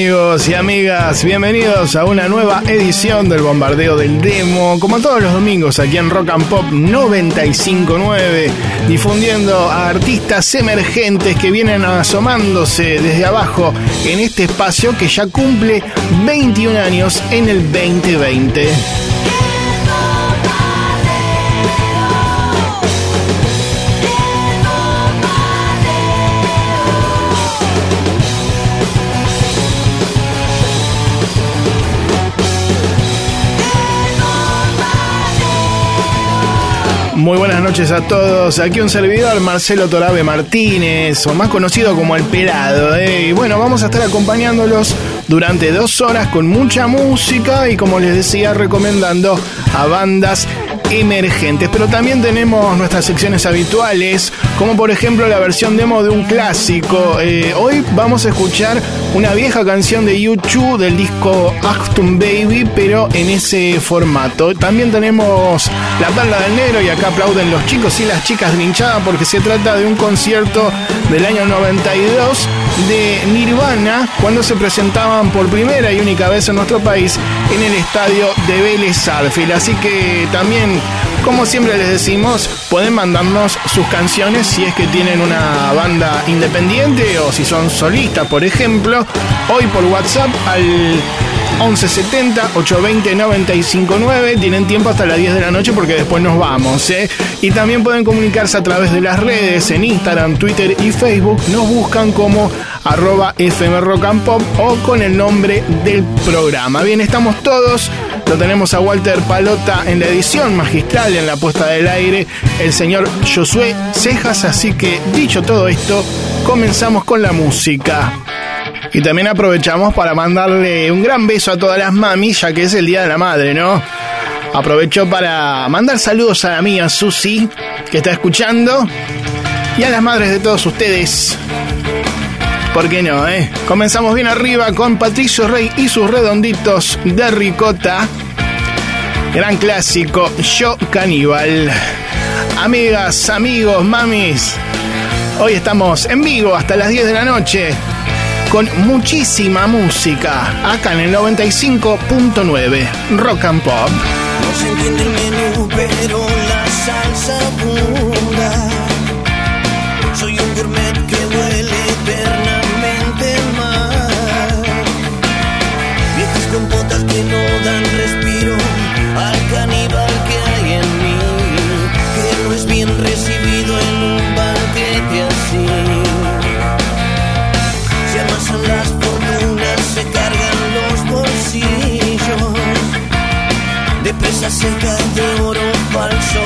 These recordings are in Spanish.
amigos y amigas? Bienvenidos a una nueva edición del Bombardeo del Demo, como todos los domingos aquí en Rock and Pop 959, difundiendo a artistas emergentes que vienen asomándose desde abajo en este espacio que ya cumple 21 años en el 2020. Muy buenas noches a todos. Aquí un servidor, Marcelo Torabe Martínez, o más conocido como El Pelado. ¿eh? Y bueno, vamos a estar acompañándolos durante dos horas con mucha música y como les decía, recomendando a bandas emergentes. Pero también tenemos nuestras secciones habituales, como por ejemplo la versión demo de un clásico. Eh, hoy vamos a escuchar una vieja canción de YouTube del disco Achtung Baby, pero en ese formato. También tenemos La Tabla del Negro y acá aplauden los chicos y las chicas hinchada porque se trata de un concierto del año 92 de Nirvana cuando se presentaban por primera y única vez en nuestro país en el estadio de Vélez Arfield. Así que también, como siempre les decimos, pueden mandarnos sus canciones si es que tienen una banda independiente o si son solistas, por ejemplo, hoy por WhatsApp al 1170 820 959. Tienen tiempo hasta las 10 de la noche porque después nos vamos. ¿eh? Y también pueden comunicarse a través de las redes en Instagram, Twitter y Facebook. Nos buscan como arroba FM Rock Pop o con el nombre del programa. Bien, estamos todos. Lo tenemos a Walter Palota en la edición magistral, en la puesta del aire, el señor Josué Cejas. Así que, dicho todo esto, comenzamos con la música. Y también aprovechamos para mandarle un gran beso a todas las mamis, ya que es el Día de la Madre, ¿no? Aprovecho para mandar saludos a la mía Susi, que está escuchando, y a las madres de todos ustedes. ¿Por qué no, eh? Comenzamos bien arriba con Patricio Rey y sus redonditos de ricota. Gran clásico, Yo Caníbal. Amigas, amigos, mamis, hoy estamos en vivo hasta las 10 de la noche con muchísima música acá en el 95.9 Rock and Pop. No se entiende el menú, pero la salsa presa seca de oro falso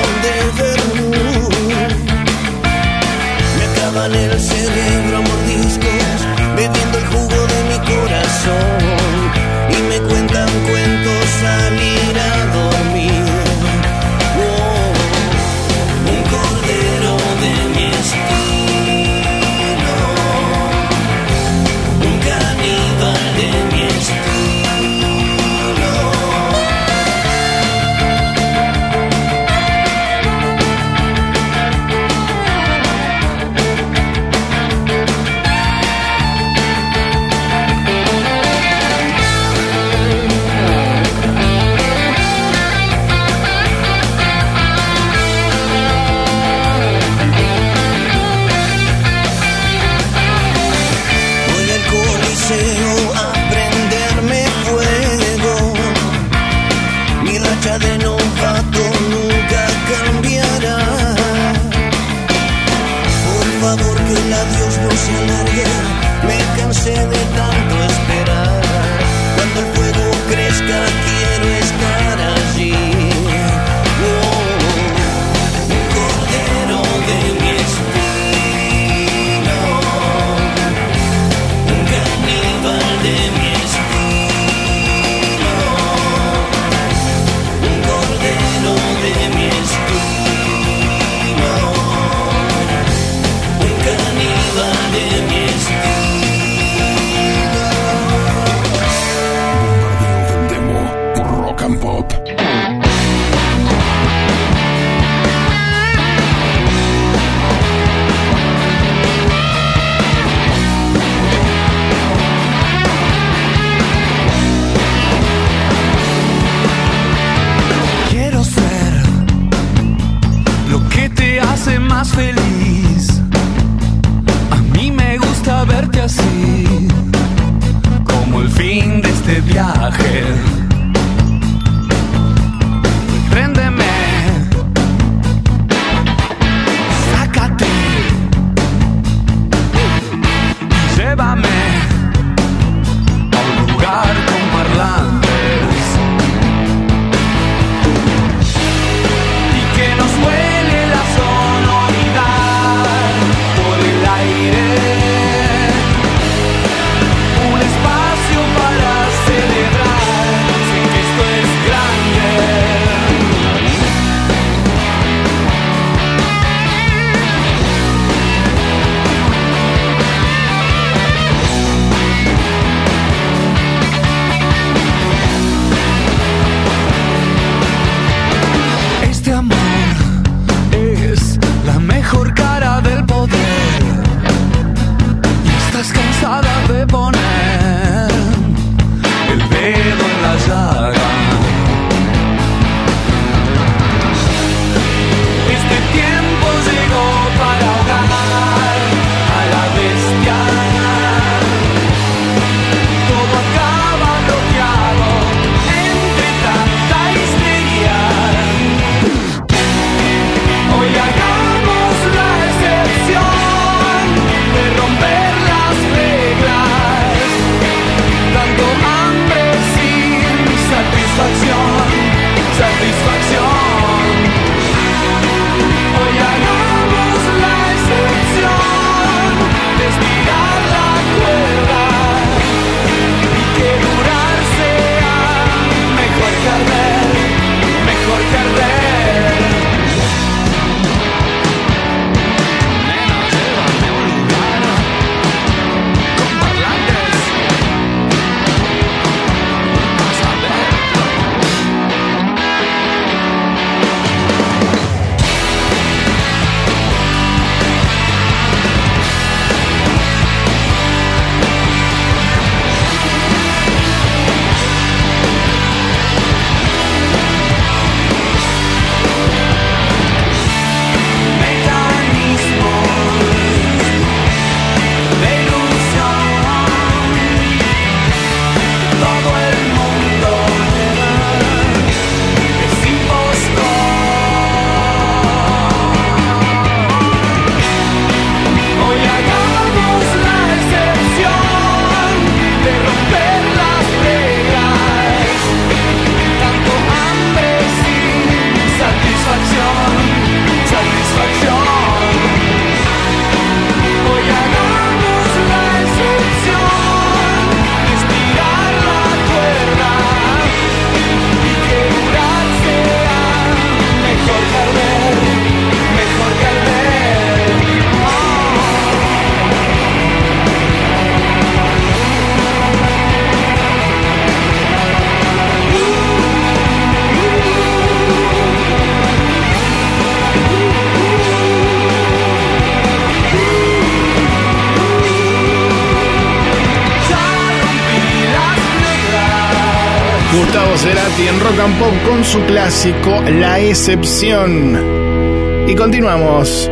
La Excepción. Y continuamos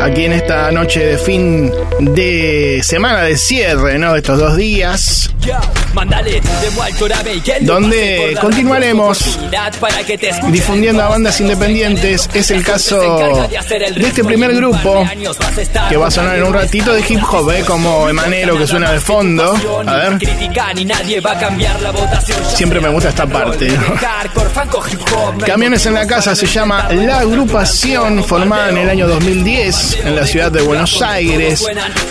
aquí en esta noche de fin de semana de cierre, ¿no? Estos dos días. donde continuaremos difundiendo a bandas independientes. Es el caso de este primer grupo que va a sonar en un ratito de hip hop, ¿eh? como Emanero que suena de fondo. A ver, siempre me gusta esta parte. ¿no? Camiones en la casa se llama La Agrupación, formada en el año 2010 en la ciudad de Buenos Aires,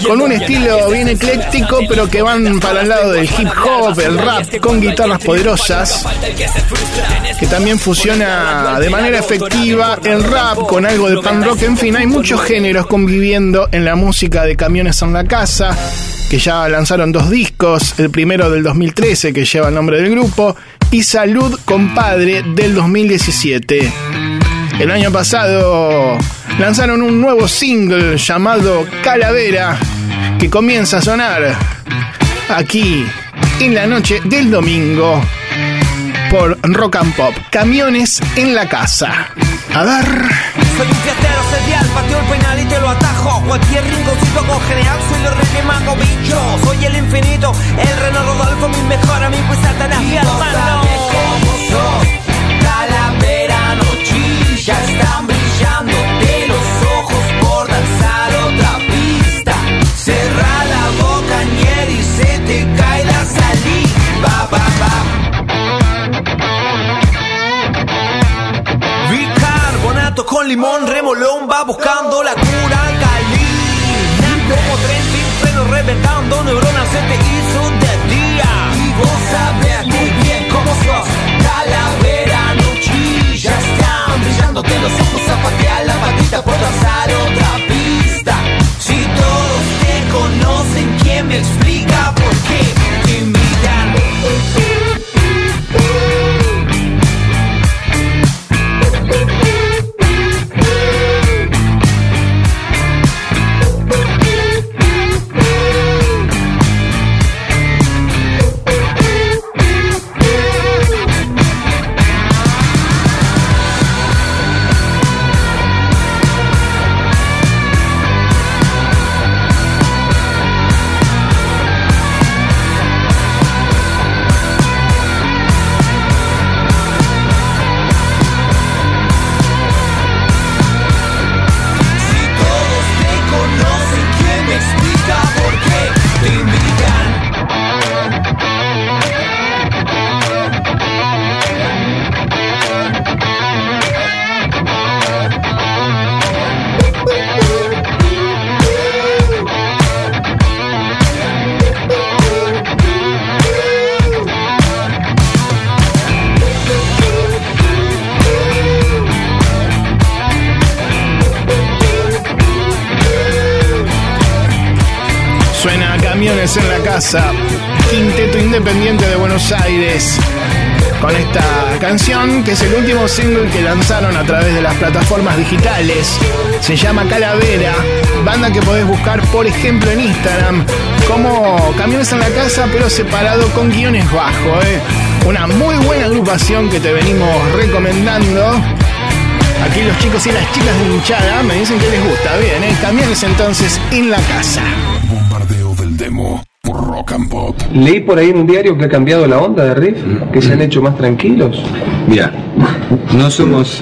con un estilo bien ecléctico, pero que van para el lado del hip hop, el rap, con guitarras poderosas, que también fusiona de manera efectiva el rap con algo de pan rock. En fin, hay muchos géneros conviviendo en la música de Camiones en la casa que ya lanzaron dos discos, el primero del 2013 que lleva el nombre del grupo y Salud Compadre del 2017. El año pasado lanzaron un nuevo single llamado Calavera que comienza a sonar aquí en la noche del domingo por Rock and Pop. Camiones en la casa. A ver. Digitales. Se llama Calavera, banda que podés buscar por ejemplo en Instagram como Camiones en la Casa pero separado con guiones bajo. ¿eh? Una muy buena agrupación que te venimos recomendando. Aquí los chicos y las chicas de hinchada me dicen que les gusta. Bien, ¿eh? camiones entonces en la casa demo por Rock and Pop. Leí por ahí en un diario que ha cambiado la onda de riff, que se han hecho más tranquilos. Mira, no somos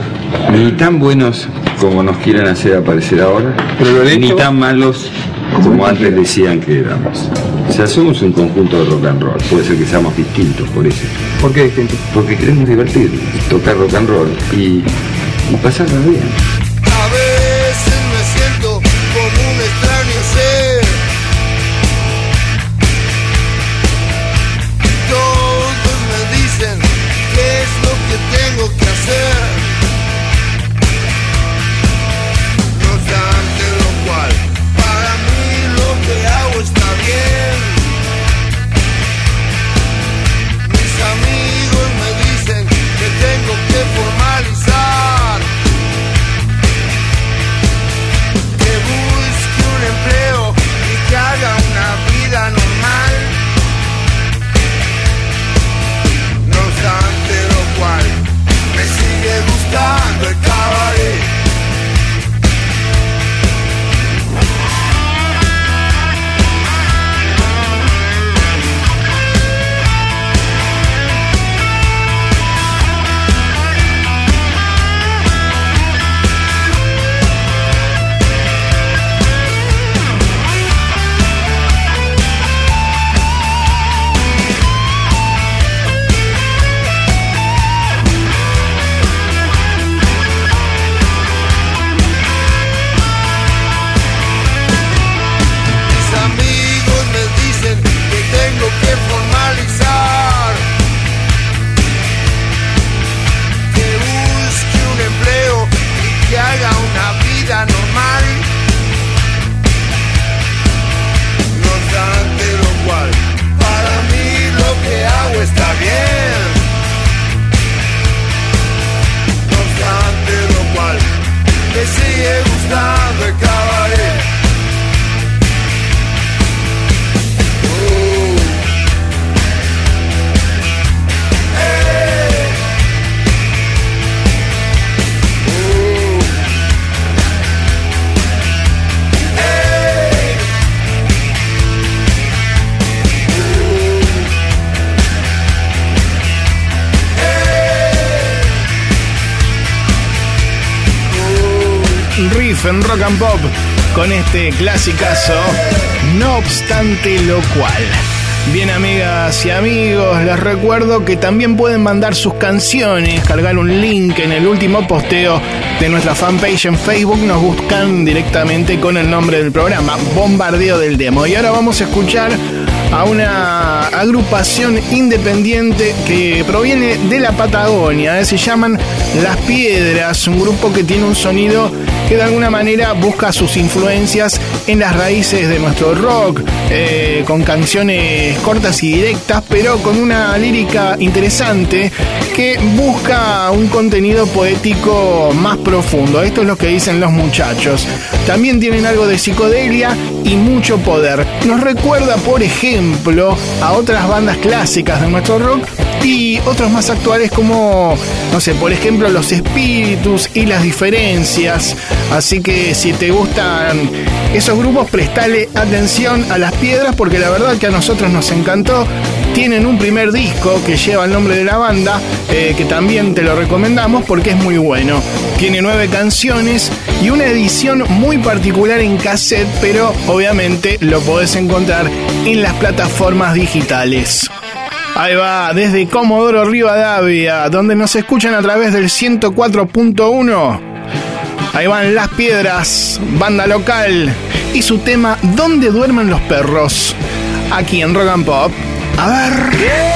ni tan buenos como nos quieren hacer aparecer ahora, Pero ni tan malos como antes decían que éramos. O sea, somos un conjunto de rock and roll. Puede ser que seamos distintos por eso. ¿Por qué distintos? Porque queremos divertir, tocar rock and roll y, y pasarla bien. Clasicazo, no obstante lo cual. Bien amigas y amigos, les recuerdo que también pueden mandar sus canciones, cargar un link en el último posteo de nuestra fanpage en Facebook, nos buscan directamente con el nombre del programa, Bombardeo del Demo. Y ahora vamos a escuchar a una agrupación independiente que proviene de la Patagonia, ¿eh? se llaman Las Piedras, un grupo que tiene un sonido que de alguna manera busca sus influencias en las raíces de nuestro rock, eh, con canciones cortas y directas, pero con una lírica interesante que busca un contenido poético más profundo. Esto es lo que dicen los muchachos. También tienen algo de psicodelia y mucho poder. Nos recuerda, por ejemplo, a otras bandas clásicas de nuestro rock y otros más actuales como, no sé, por ejemplo, los espíritus y las diferencias. Así que si te gustan esos grupos, prestale atención a las piedras porque la verdad que a nosotros nos encantó. Tienen un primer disco que lleva el nombre de la banda, eh, que también te lo recomendamos porque es muy bueno. Tiene nueve canciones y una edición muy particular en cassette, pero obviamente lo podés encontrar en las plataformas digitales. Ahí va, desde Comodoro Rivadavia, donde nos escuchan a través del 104.1. Ahí van Las Piedras, banda local, y su tema ¿Dónde duermen los perros? Aquí en Rock and Pop. A ver.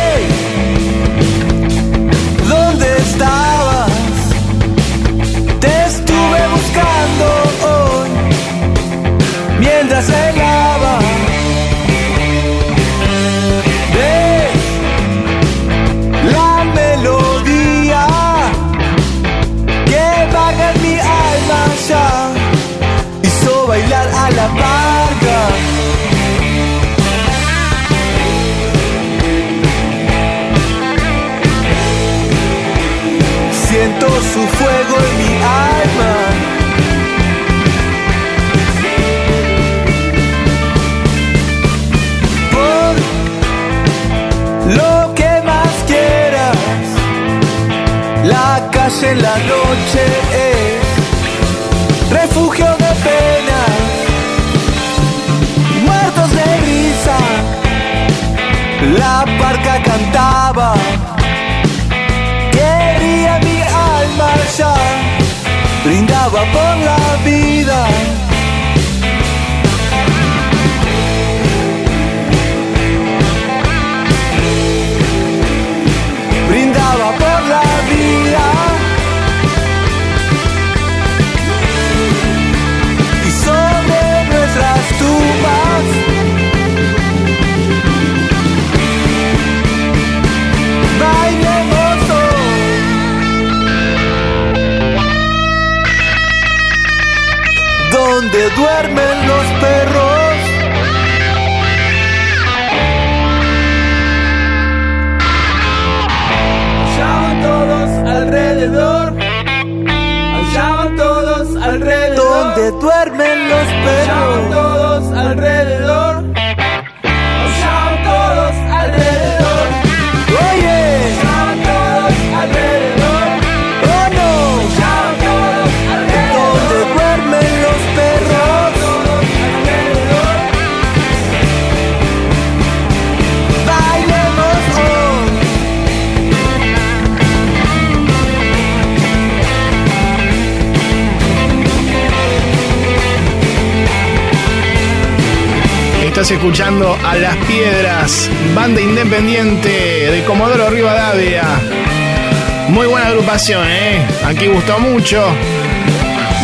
¿Eh? Aquí gustó mucho.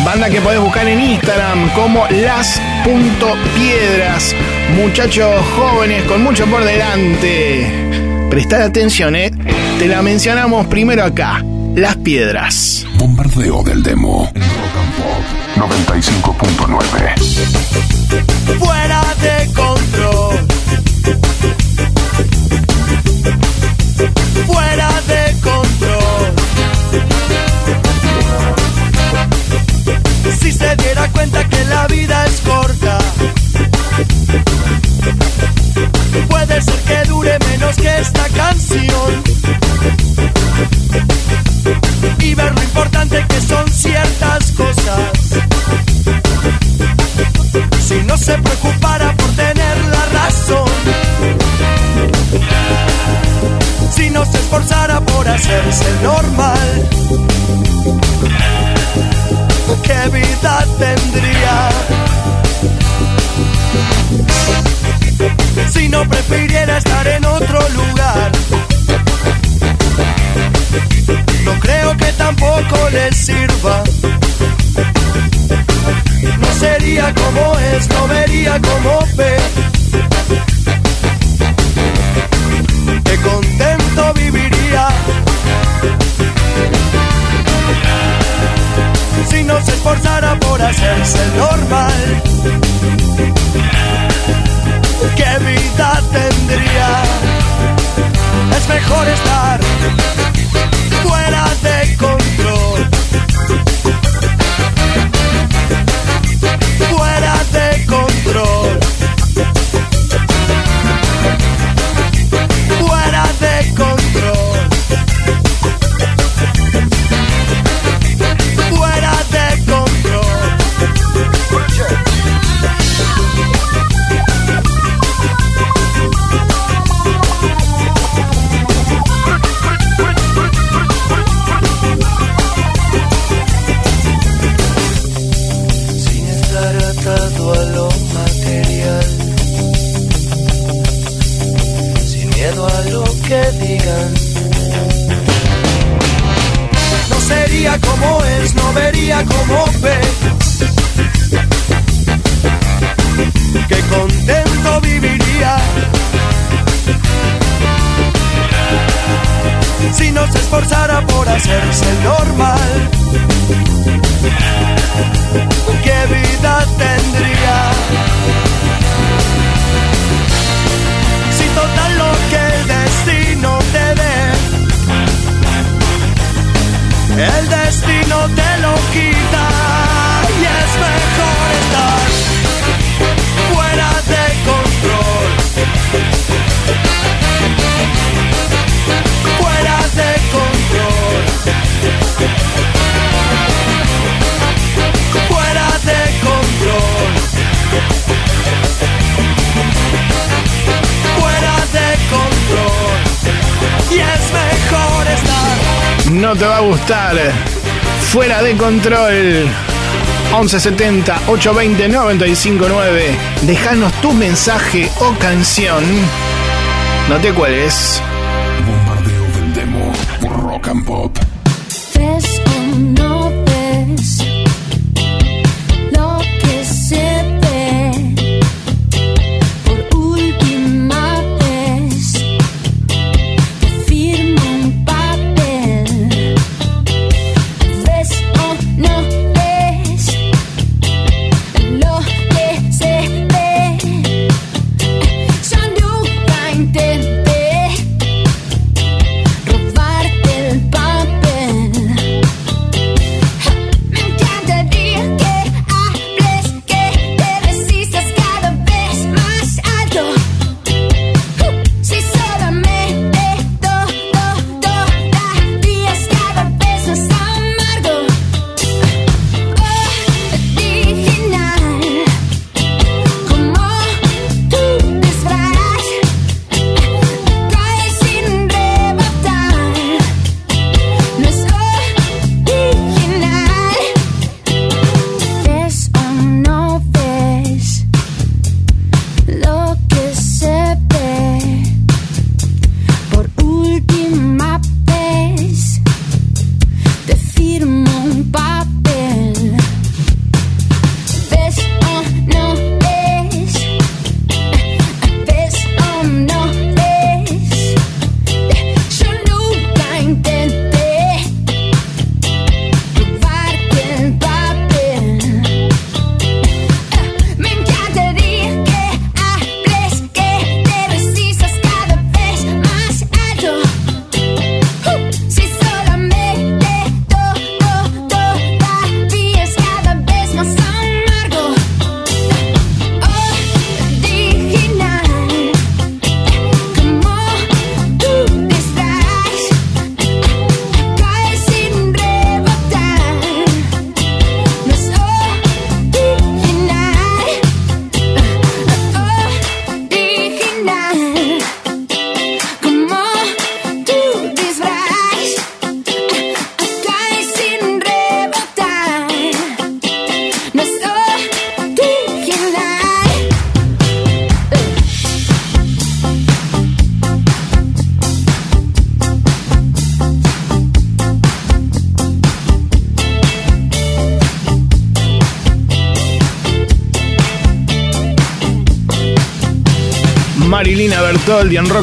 Banda que podés buscar en Instagram como las.piedras. Muchachos jóvenes con mucho por delante. Prestar atención, ¿eh? Te la mencionamos primero acá. Las Piedras. Bombardeo del demo. En Rock and Pop 95.9. fuera cuenta que la vida es corta, puede ser que dure menos que esta canción. Y ver lo importante que son ciertas cosas. no se preocupara por tener la razón. Si no se esforzara por hacerse normal, ¿qué tendría? Si no prefiriera estar en otro lugar, no creo que tampoco le sirva no sería como es, no vería como ve. Que contento viviría si no se esforzara por hacerse normal. ¿Qué vida tendría? Es mejor estar fuera de control. de control. No sería como es, no vería como ve. Que contento viviría. Si no se esforzara por hacerse normal ¿Qué vida tendría? El destino te lo quita y es mejor estar fuera de control. Fuera de control. Fuera de control. Y es mejor estar. No te va a gustar. Fuera de control. 1170 820 959. Déjanos tu mensaje o canción. No te cuelgues. Bombardeo del demo Rock and Pop.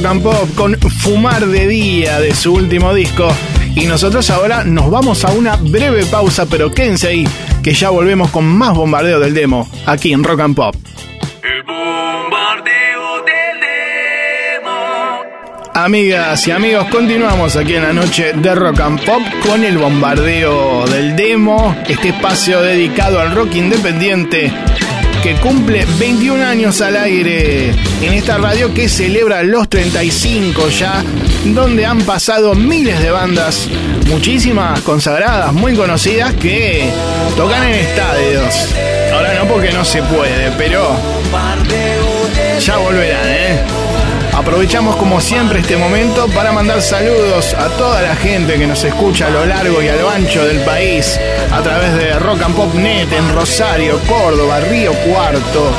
And Pop con Fumar de Día de su último disco. Y nosotros ahora nos vamos a una breve pausa, pero quédense ahí, que ya volvemos con más bombardeo del demo aquí en Rock and Pop. El bombardeo del demo. Amigas y amigos, continuamos aquí en la noche de Rock and Pop con el bombardeo del demo, este espacio dedicado al rock independiente que cumple 21 años al aire en esta radio que celebra los 35 ya, donde han pasado miles de bandas, muchísimas consagradas, muy conocidas, que tocan en estadios. Ahora no porque no se puede, pero ya volverán, ¿eh? Aprovechamos como siempre este momento para mandar saludos a toda la gente que nos escucha a lo largo y a lo ancho del país a través de Rock and Pop Net en Rosario, Córdoba, Río Cuarto,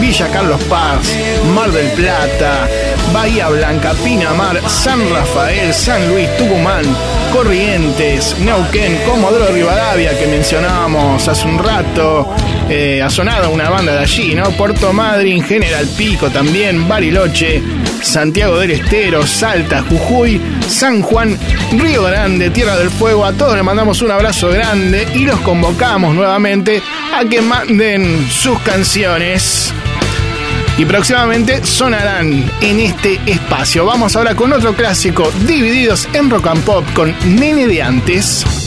Villa Carlos Paz, Mar del Plata, Bahía Blanca, Pinamar, San Rafael, San Luis, Tucumán, Corrientes, Neuquén, Comodoro Rivadavia que mencionábamos hace un rato. Eh, ha sonado una banda de allí, ¿no? Puerto Madryn, General Pico también, Bariloche, Santiago del Estero, Salta, Jujuy, San Juan, Río Grande, Tierra del Fuego. A todos les mandamos un abrazo grande y los convocamos nuevamente a que manden sus canciones. Y próximamente sonarán en este espacio. Vamos ahora con otro clásico, divididos en rock and pop con Nene de antes.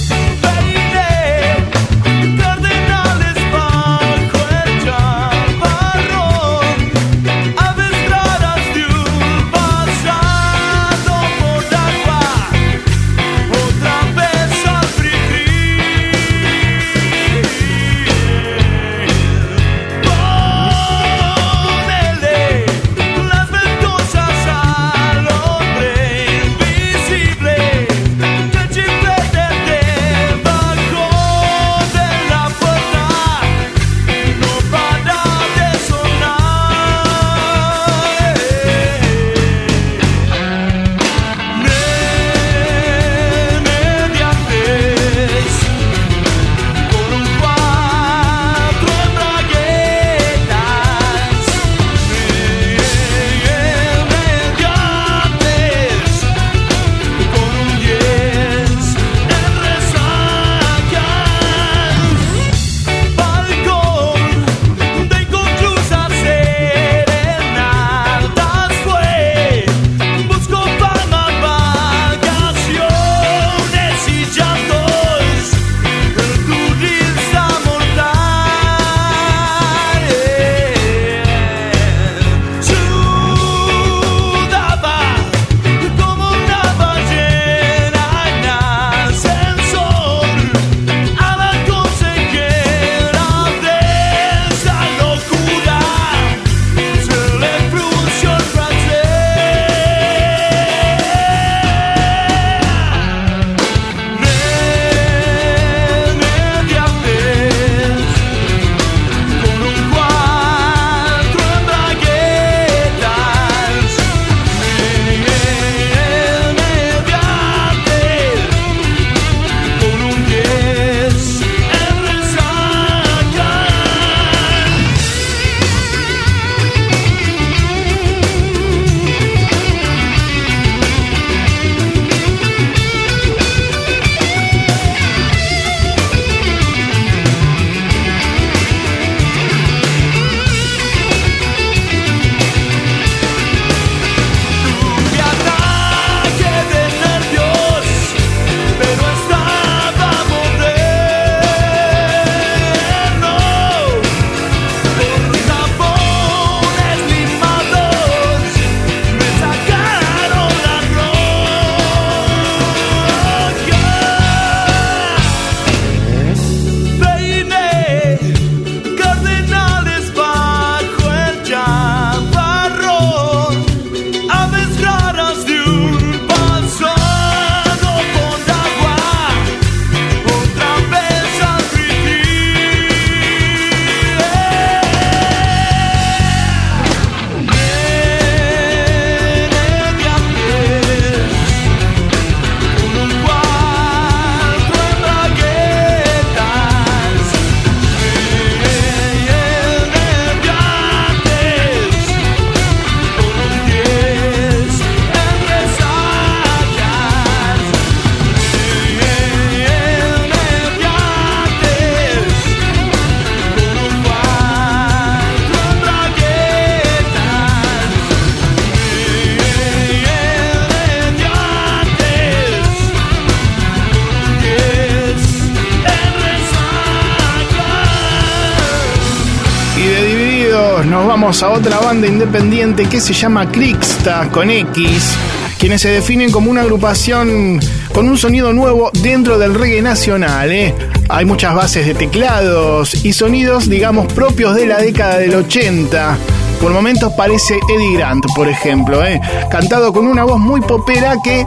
Vamos a otra banda independiente que se llama Crixta con X, quienes se definen como una agrupación con un sonido nuevo dentro del reggae nacional. ¿eh? Hay muchas bases de teclados y sonidos, digamos, propios de la década del 80. Por momentos parece Eddie Grant, por ejemplo, ¿eh? cantado con una voz muy popera que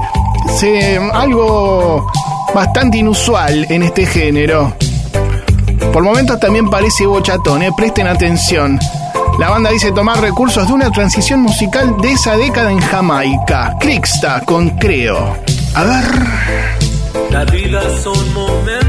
se algo bastante inusual en este género. Por momentos también parece bochatón, ¿eh? presten atención. La banda dice tomar recursos de una transición musical de esa década en Jamaica. Crixta con Creo. A ver. La vida son momentos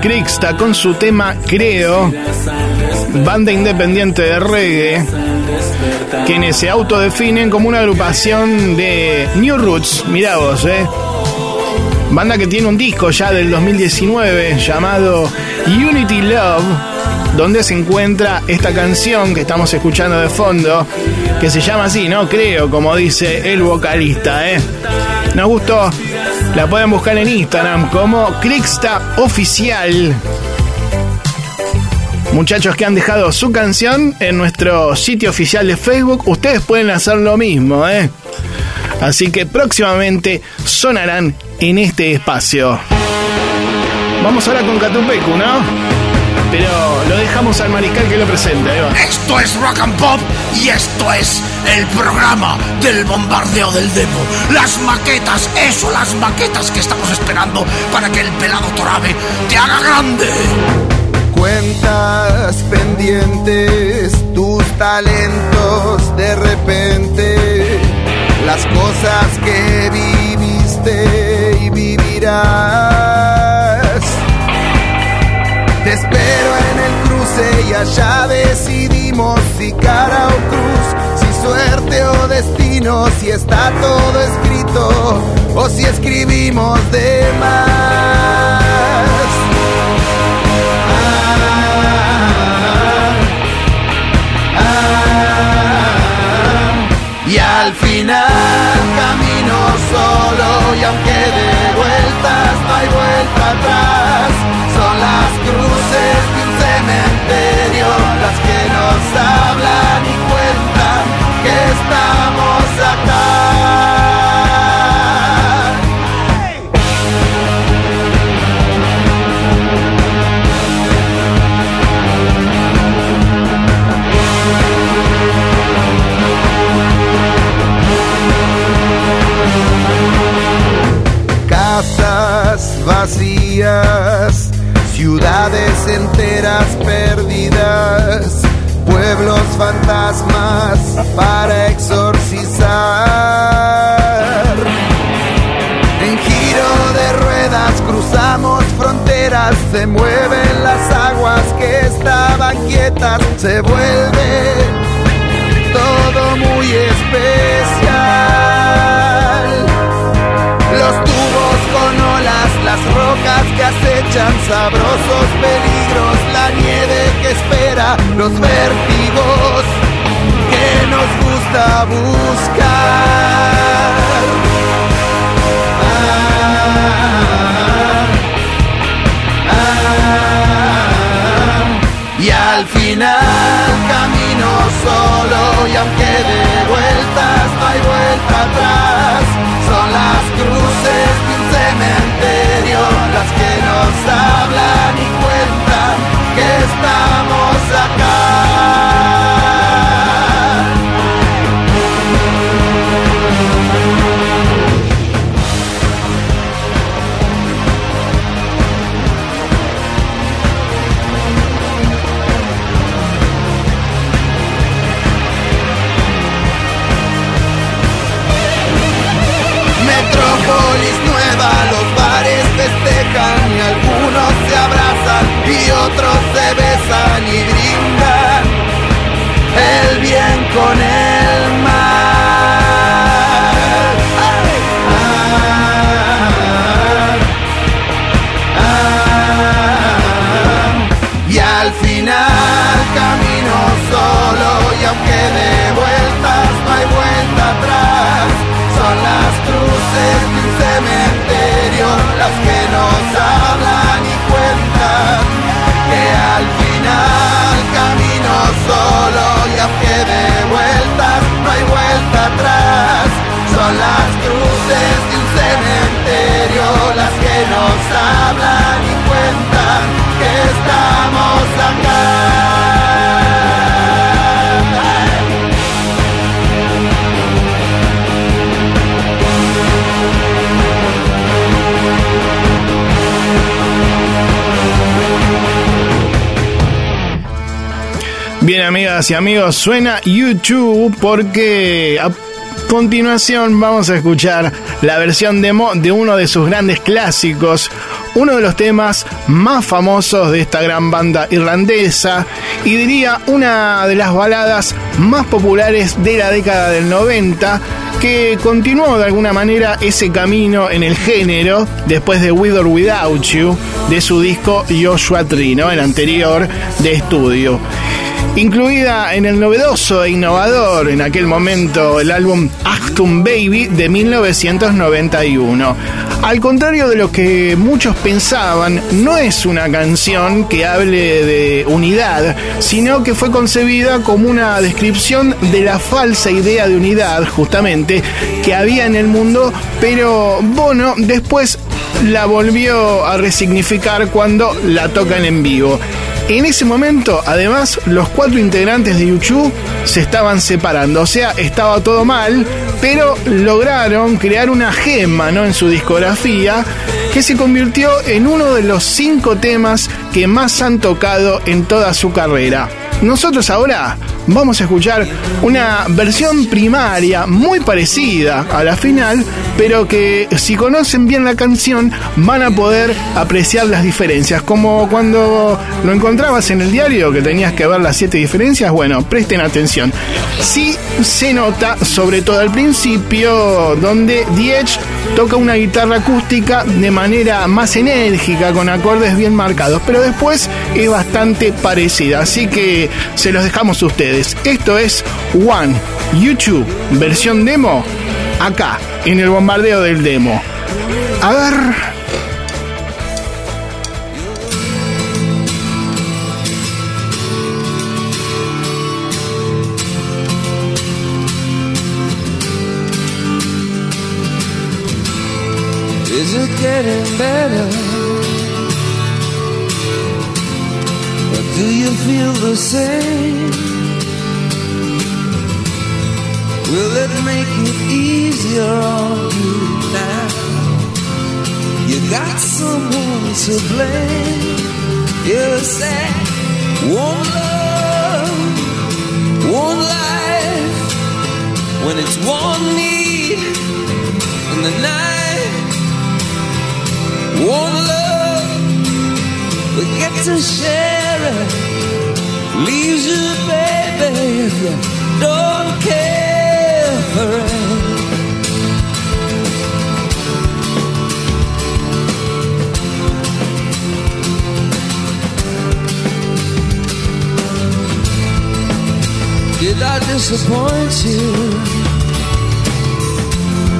Crixta con su tema Creo, banda independiente de reggae, quienes se autodefinen como una agrupación de New Roots. Mirá vos, eh. Banda que tiene un disco ya del 2019 llamado Unity Love, donde se encuentra esta canción que estamos escuchando de fondo, que se llama así, ¿no? Creo, como dice el vocalista, ¿eh? Nos gustó. La pueden buscar en Instagram como Crixta Oficial. Muchachos que han dejado su canción en nuestro sitio oficial de Facebook, ustedes pueden hacer lo mismo, ¿eh? Así que próximamente sonarán en este espacio. Vamos ahora con Catupecu, ¿no? Pero lo dejamos al mariscal que lo presente. ahí va. Esto es Rock and Pop y esto es el programa del bombardeo del demo. Las maquetas, eso, las maquetas que estamos esperando para que el pelado Torabe te haga grande. Cuentas pendientes, tus talentos de repente, las cosas que viviste y vivirás. Te espero en el cruce y allá decidimos si cara o cruz, si suerte o destino, si está todo escrito o si escribimos de más. Y al final camino solo y aunque de vueltas no hay vuelta atrás, las cruces de un cementerio, las que nos hablan y cuentan que estamos acá. Casas vacías ciudades enteras perdidas, pueblos fantasmas para exorcizar. En giro de ruedas cruzamos fronteras, se mueven las aguas que estaban quietas, se vuelve todo muy espeso. Olas, las rocas que acechan, sabrosos peligros, la nieve que espera, los vértigos que nos gusta buscar. Ah, ah, y al final camino solo y aunque de vueltas no hay vuelta atrás, son las cruces cementerio las que nos hablan y cuentan que estamos acá. Amigas y amigos, suena YouTube porque a continuación vamos a escuchar la versión demo de uno de sus grandes clásicos, uno de los temas más famosos de esta gran banda irlandesa y diría una de las baladas más populares de la década del 90 que continuó de alguna manera ese camino en el género después de With or Without You de su disco Joshua Tree, ¿no? el anterior de estudio incluida en el novedoso e innovador en aquel momento el álbum Achtung Baby de 1991. Al contrario de lo que muchos pensaban, no es una canción que hable de unidad, sino que fue concebida como una descripción de la falsa idea de unidad, justamente, que había en el mundo, pero Bono después la volvió a resignificar cuando la tocan en vivo. En ese momento, además, los cuatro integrantes de YouTube se estaban separando, o sea, estaba todo mal, pero lograron crear una gema ¿no? en su discografía que se convirtió en uno de los cinco temas que más han tocado en toda su carrera. Nosotros ahora vamos a escuchar una versión primaria muy parecida a la final, pero que si conocen bien la canción van a poder apreciar las diferencias. Como cuando lo encontrabas en el diario que tenías que ver las siete diferencias, bueno, presten atención. Sí se nota, sobre todo al principio, donde Diech toca una guitarra acústica de manera más enérgica, con acordes bien marcados, pero después es bastante parecida. Así que se los dejamos a ustedes. Esto es One YouTube, versión demo, acá, en el bombardeo del demo. A ver. Is it getting better? Or do you feel the same? Will it make it easier on you now? You got someone to blame. You say one love, one life. When it's one need in the night, one love, we get to share it. Leaves you, baby, if you don't care it. Did I disappoint you?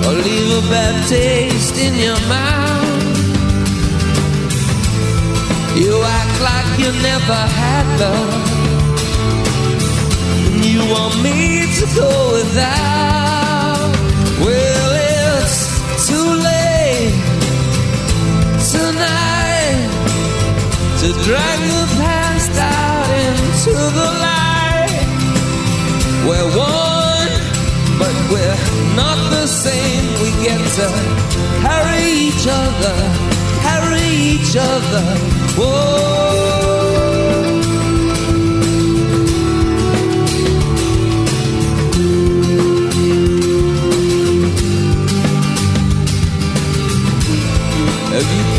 Or leave a bad taste in your mouth? You act like you never had love. And you want me to go without. To drag the past out into the light. We're one, but we're not the same. We get to carry each other, carry each other. Whoa.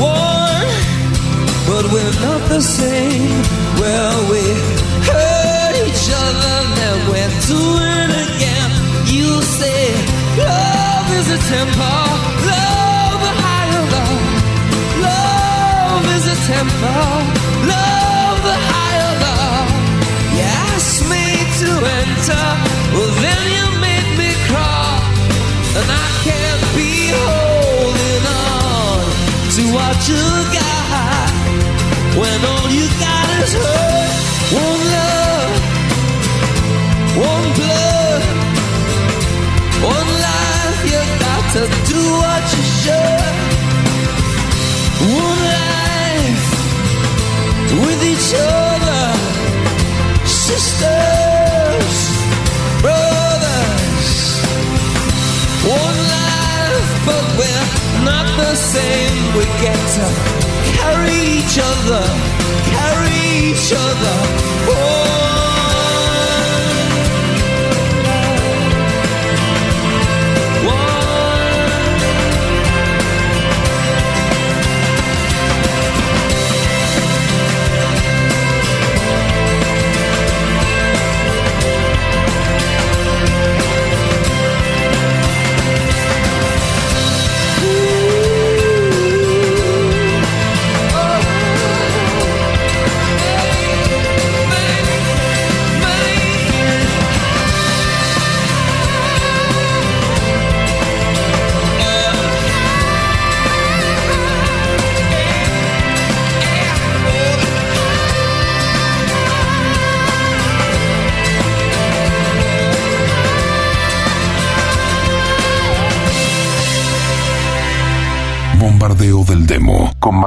We're but we're not the same. Well, we hurt each other, then we're doing it again. You say love is a temper, love a higher love. Love is a temper, love a higher love. You asked me to enter, well then you made me crawl, and I can't be on to what you got when all you got is hurt. One love, one blood, one life. You got to do what you should. The same. We get to carry each other, carry each other. Oh.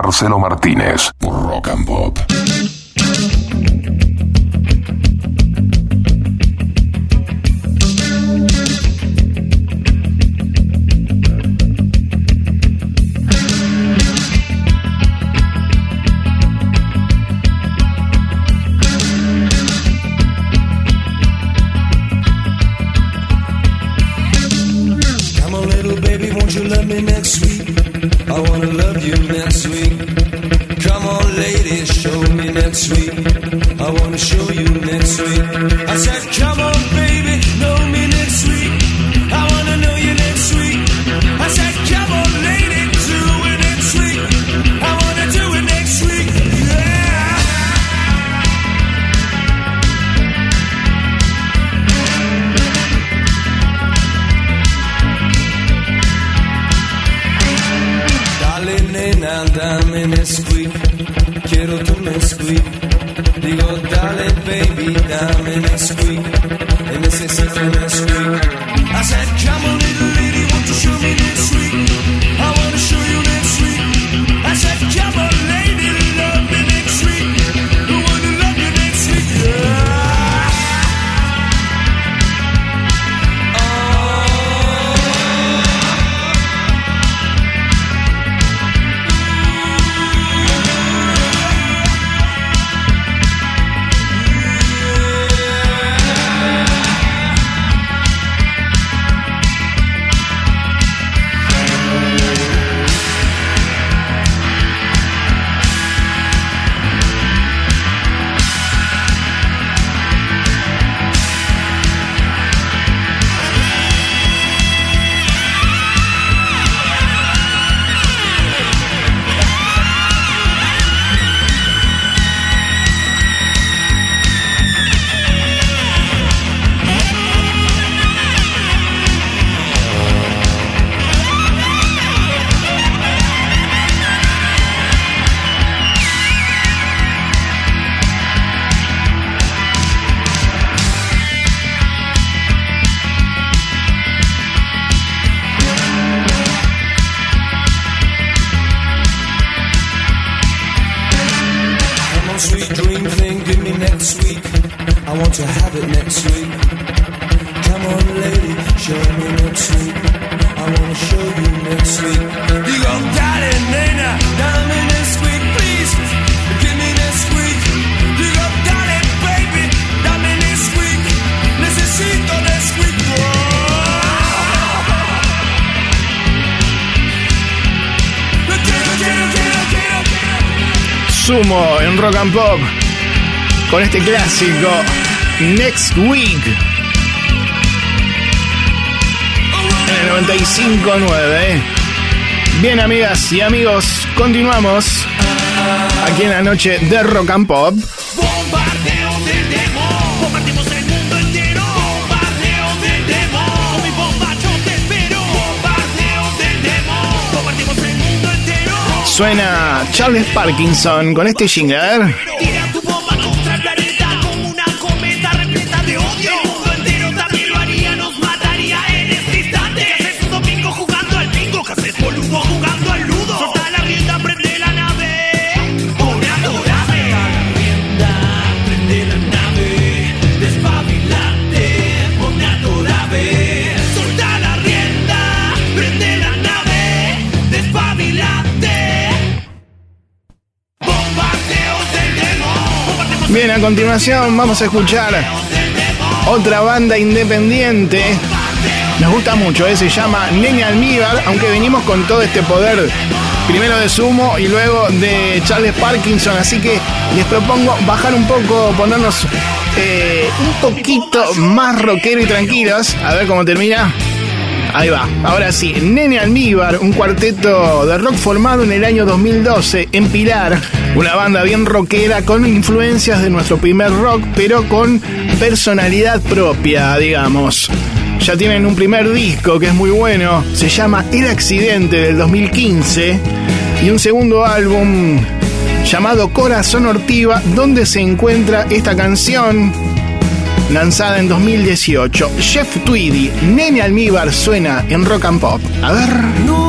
Marcelo Martínez rock and pop con este clásico Next Week en el 95.9. ¿eh? Bien, amigas y amigos, continuamos aquí en la noche de rock and pop. Suena Charles Parkinson con este jingle. A continuación vamos a escuchar otra banda independiente. Nos gusta mucho, ¿eh? se llama Nene Almíbar, aunque venimos con todo este poder, primero de Sumo y luego de Charles Parkinson, así que les propongo bajar un poco, ponernos eh, un poquito más rockero y tranquilos, a ver cómo termina. Ahí va, ahora sí, Nene Almíbar, un cuarteto de rock formado en el año 2012 en Pilar, una banda bien rockera con influencias de nuestro primer rock, pero con personalidad propia, digamos. Ya tienen un primer disco que es muy bueno, se llama El Accidente del 2015, y un segundo álbum llamado Corazón Ortiva, donde se encuentra esta canción lanzada en 2018. Jeff Tweedy, Nene Almíbar suena en Rock and Pop. A ver.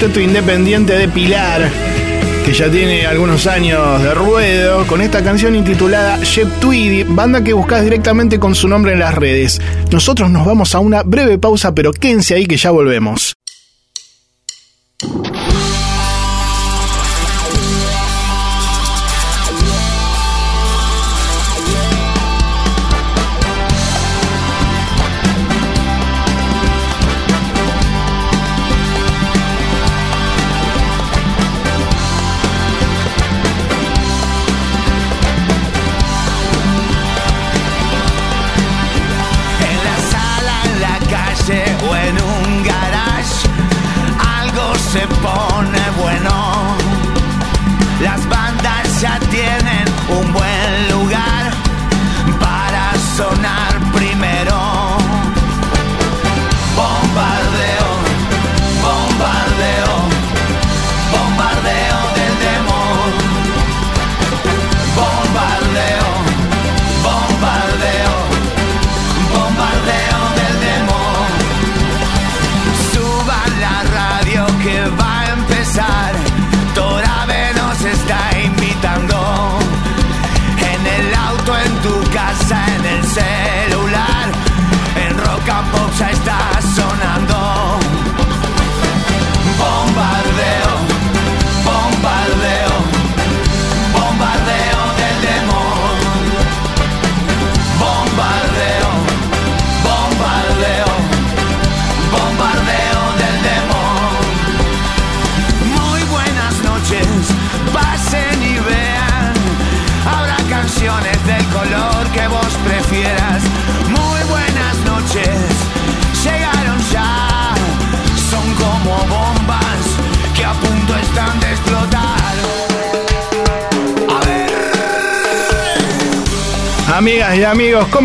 Cuarteto independiente de Pilar, que ya tiene algunos años de ruedo, con esta canción intitulada Shep Tweedy, banda que buscas directamente con su nombre en las redes. Nosotros nos vamos a una breve pausa, pero quédense ahí que ya volvemos.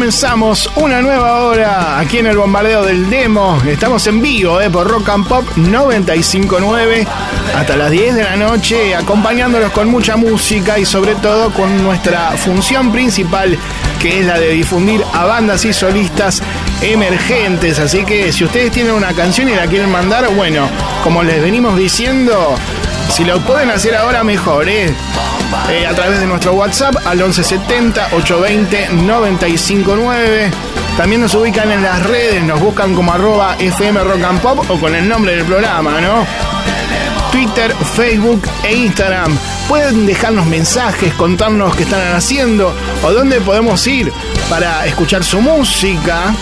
Comenzamos una nueva hora aquí en el bombardeo del demo. Estamos en vivo eh, por Rock and Pop 959 hasta las 10 de la noche, acompañándolos con mucha música y sobre todo con nuestra función principal, que es la de difundir a bandas y solistas emergentes. Así que si ustedes tienen una canción y la quieren mandar, bueno, como les venimos diciendo, si lo pueden hacer ahora mejor, ¿eh? Eh, a través de nuestro WhatsApp al 1170 820 959. También nos ubican en las redes, nos buscan como arroba FM Rock and Pop o con el nombre del programa, ¿no? Twitter, Facebook e Instagram. Pueden dejarnos mensajes, contarnos qué están haciendo o dónde podemos ir para escuchar su música.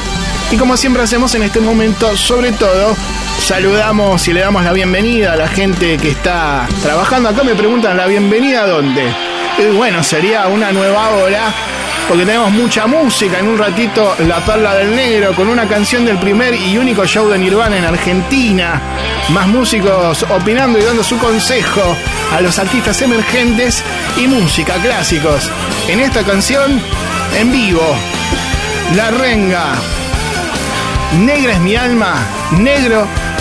Y como siempre hacemos en este momento, sobre todo, saludamos y le damos la bienvenida a la gente que está trabajando. Acá me preguntan la bienvenida dónde. Y bueno, sería una nueva hora porque tenemos mucha música. En un ratito, La Perla del Negro, con una canción del primer y único show de Nirvana en Argentina. Más músicos opinando y dando su consejo a los artistas emergentes y música clásicos. En esta canción, en vivo, La Renga. Negra es mi alma, negro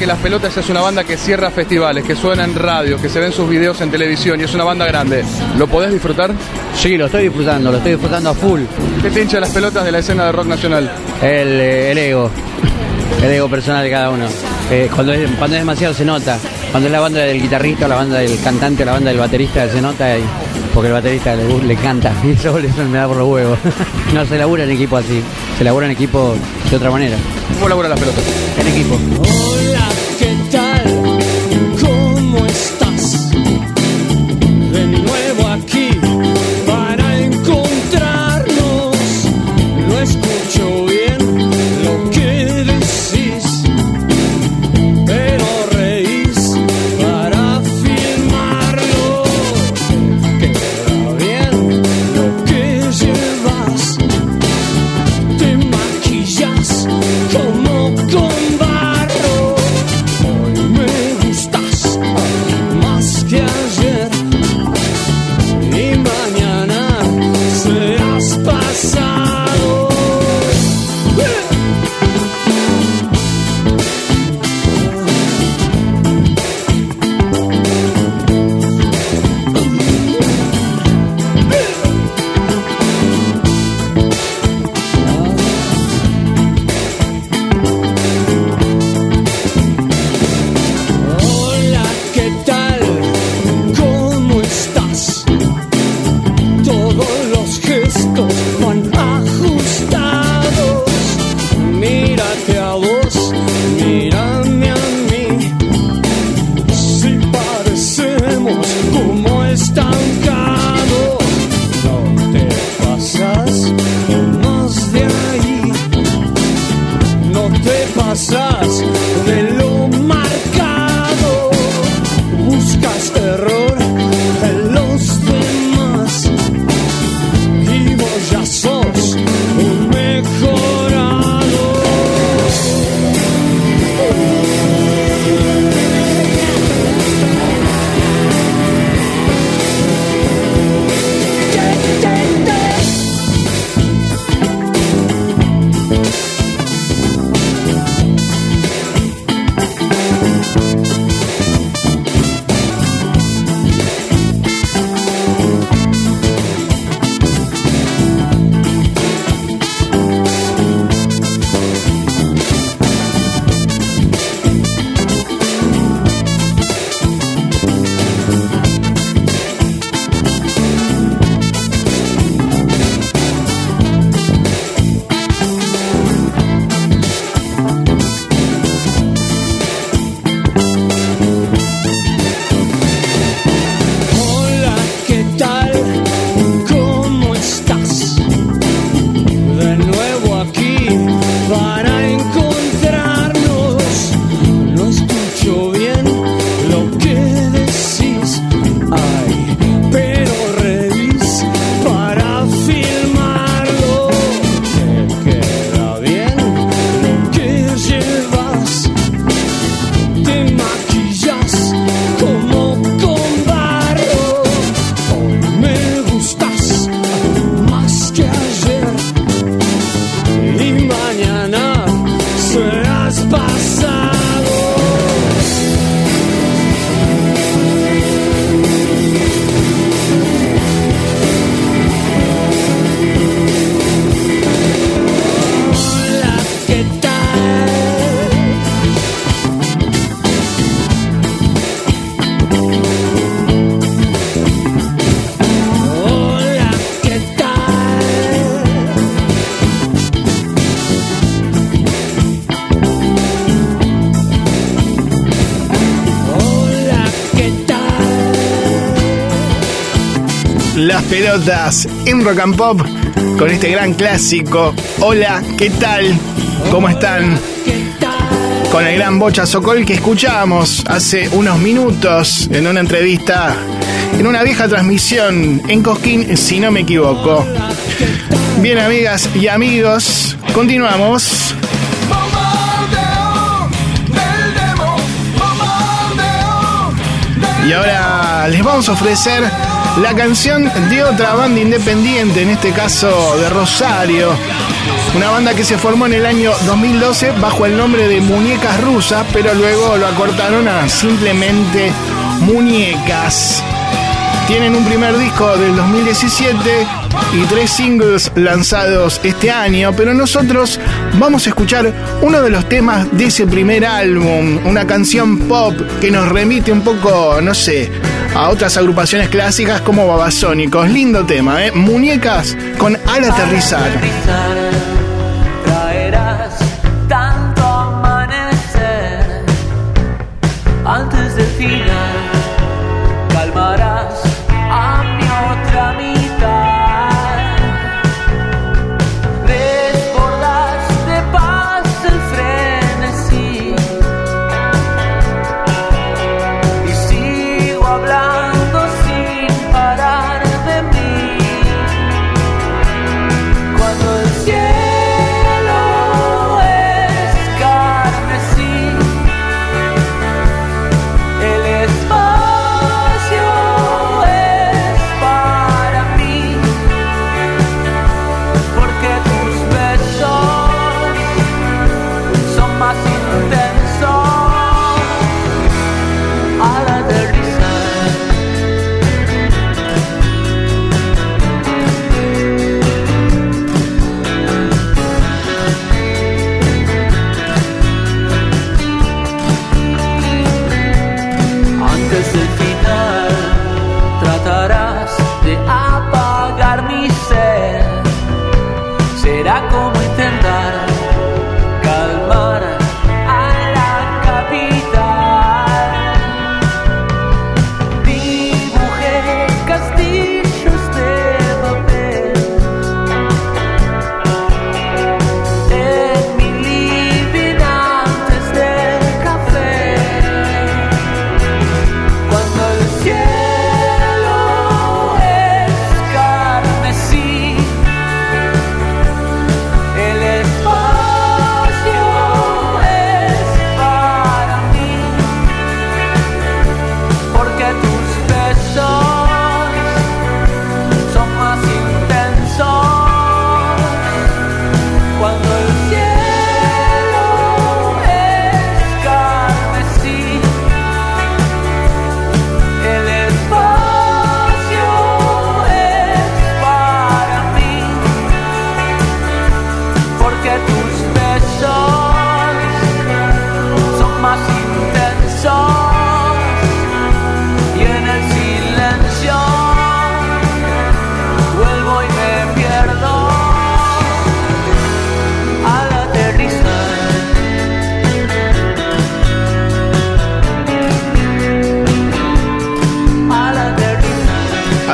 que Las Pelotas es una banda que cierra festivales, que suena en radio, que se ven sus videos en televisión y es una banda grande, ¿lo podés disfrutar? Sí, lo estoy disfrutando, lo estoy disfrutando a full. ¿Qué te hincha las pelotas de la escena de rock nacional? El, eh, el ego, el ego personal de cada uno. Eh, cuando, es, cuando es demasiado se nota. Cuando es la banda del guitarrista, la banda del cantante, la banda del baterista, se nota y, porque el baterista le, le canta y eso, eso me da por los huevos. no se labura en equipo así, se labura en equipo de otra manera. ¿Cómo labura las pelotas? En equipo. En Rock and Pop con este gran clásico. Hola, ¿qué tal? ¿Cómo están? Con el gran Bocha Sokol que escuchábamos hace unos minutos en una entrevista, en una vieja transmisión en Cosquín, si no me equivoco. Bien, amigas y amigos, continuamos. Y ahora les vamos a ofrecer la canción de otra banda independiente, en este caso de Rosario, Una banda que se formó en el año 2012 bajo el nombre de Muñecas Rusas, pero luego lo acortaron a simplemente Muñecas. Tienen un primer disco del 2017 y tres singles lanzados este año, pero nosotros vamos a escuchar uno de los temas de ese primer álbum, una canción pop que nos remite un poco, no sé, a otras agrupaciones clásicas como Babasónicos. Lindo tema, ¿eh? Muñecas con Al aterrizar.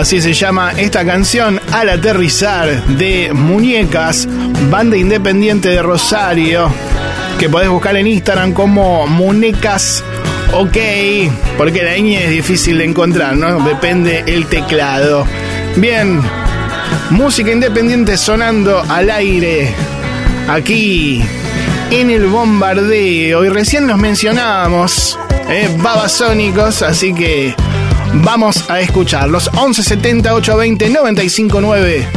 Así se llama esta canción Al aterrizar de Muñecas, banda independiente de Rosario, que podés buscar en Instagram como Muñecas OK, porque la ñ es difícil de encontrar, ¿no? Depende el teclado. Bien, música independiente sonando al aire aquí en el bombardeo y recién los mencionábamos, eh, Babasónicos, así que vamos a escucharlos. 11 70 820 959.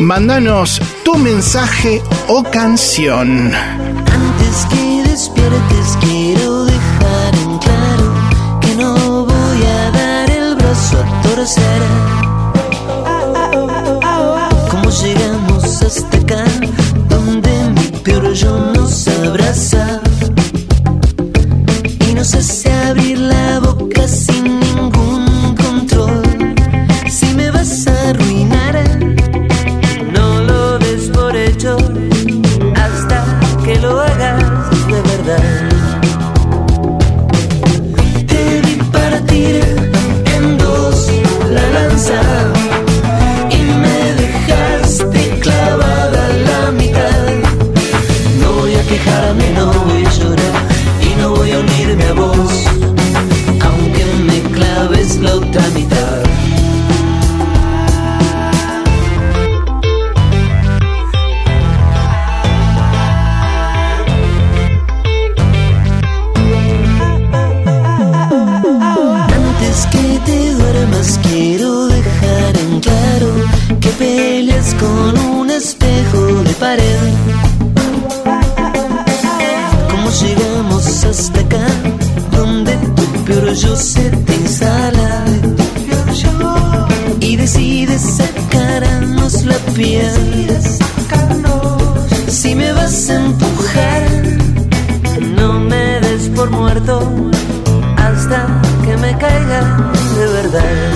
Mándanos tu mensaje o canción. Antes que despiertes quiero dejar en claro que no voy a dar el brazo a torcer. más quiero dejar en claro que peleas con un espejo de pared. ¿Cómo llegamos hasta acá? Donde tu peor yo se te instala y decides sacarnos la piel. Si me vas a empujar, no me des por muerto hasta que me caiga de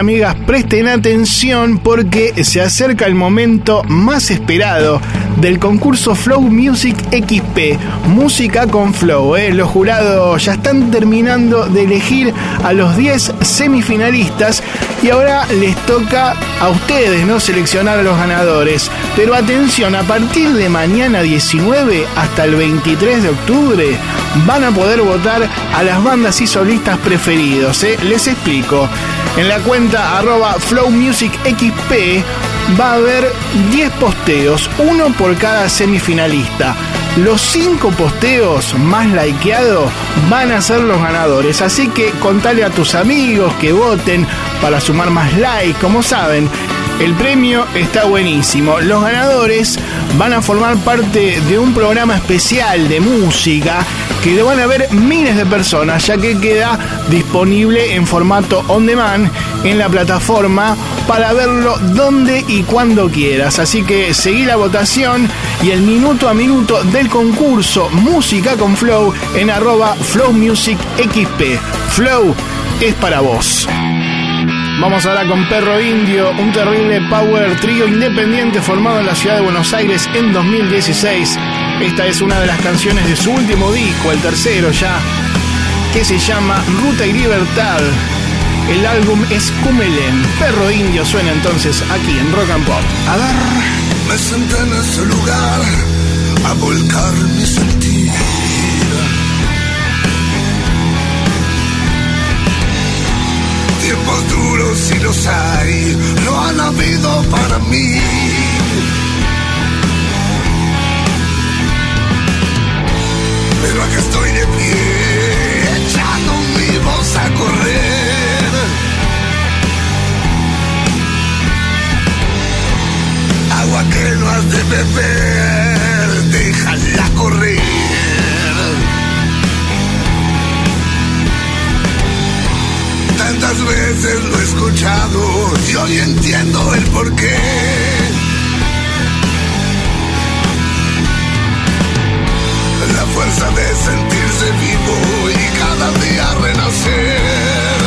amigas, presten atención porque se acerca el momento más esperado del concurso Flow Music XP, música con flow. ¿eh? Los jurados ya están terminando de elegir a los 10 semifinalistas y ahora les toca a ustedes no seleccionar a los ganadores. Pero atención, a partir de mañana 19 hasta el 23 de octubre van a poder votar a las bandas y solistas preferidos. ¿eh? Les explico. En la cuenta arroba Flow Music XP va a haber 10 posteos, uno por cada semifinalista. Los 5 posteos más likeados van a ser los ganadores, así que contale a tus amigos que voten para sumar más likes, como saben. El premio está buenísimo. Los ganadores van a formar parte de un programa especial de música que lo van a ver miles de personas, ya que queda disponible en formato on demand en la plataforma para verlo donde y cuando quieras. Así que seguí la votación y el minuto a minuto del concurso Música con Flow en arroba Flow Music XP. Flow es para vos. Vamos ahora con Perro Indio, un terrible power trío independiente formado en la ciudad de Buenos Aires en 2016. Esta es una de las canciones de su último disco, el tercero ya, que se llama Ruta y Libertad. El álbum es Cumelén. Perro Indio suena entonces aquí en Rock and Pop. A ver. Me senté en ese lugar a volcar mi Tiempos duros si los hay, lo han habido para mí. Pero acá estoy de pie, echando mi voz a correr. Agua que no has de beber, déjala cuántas veces lo he escuchado y hoy entiendo el porqué. La fuerza de sentirse vivo y cada día renacer.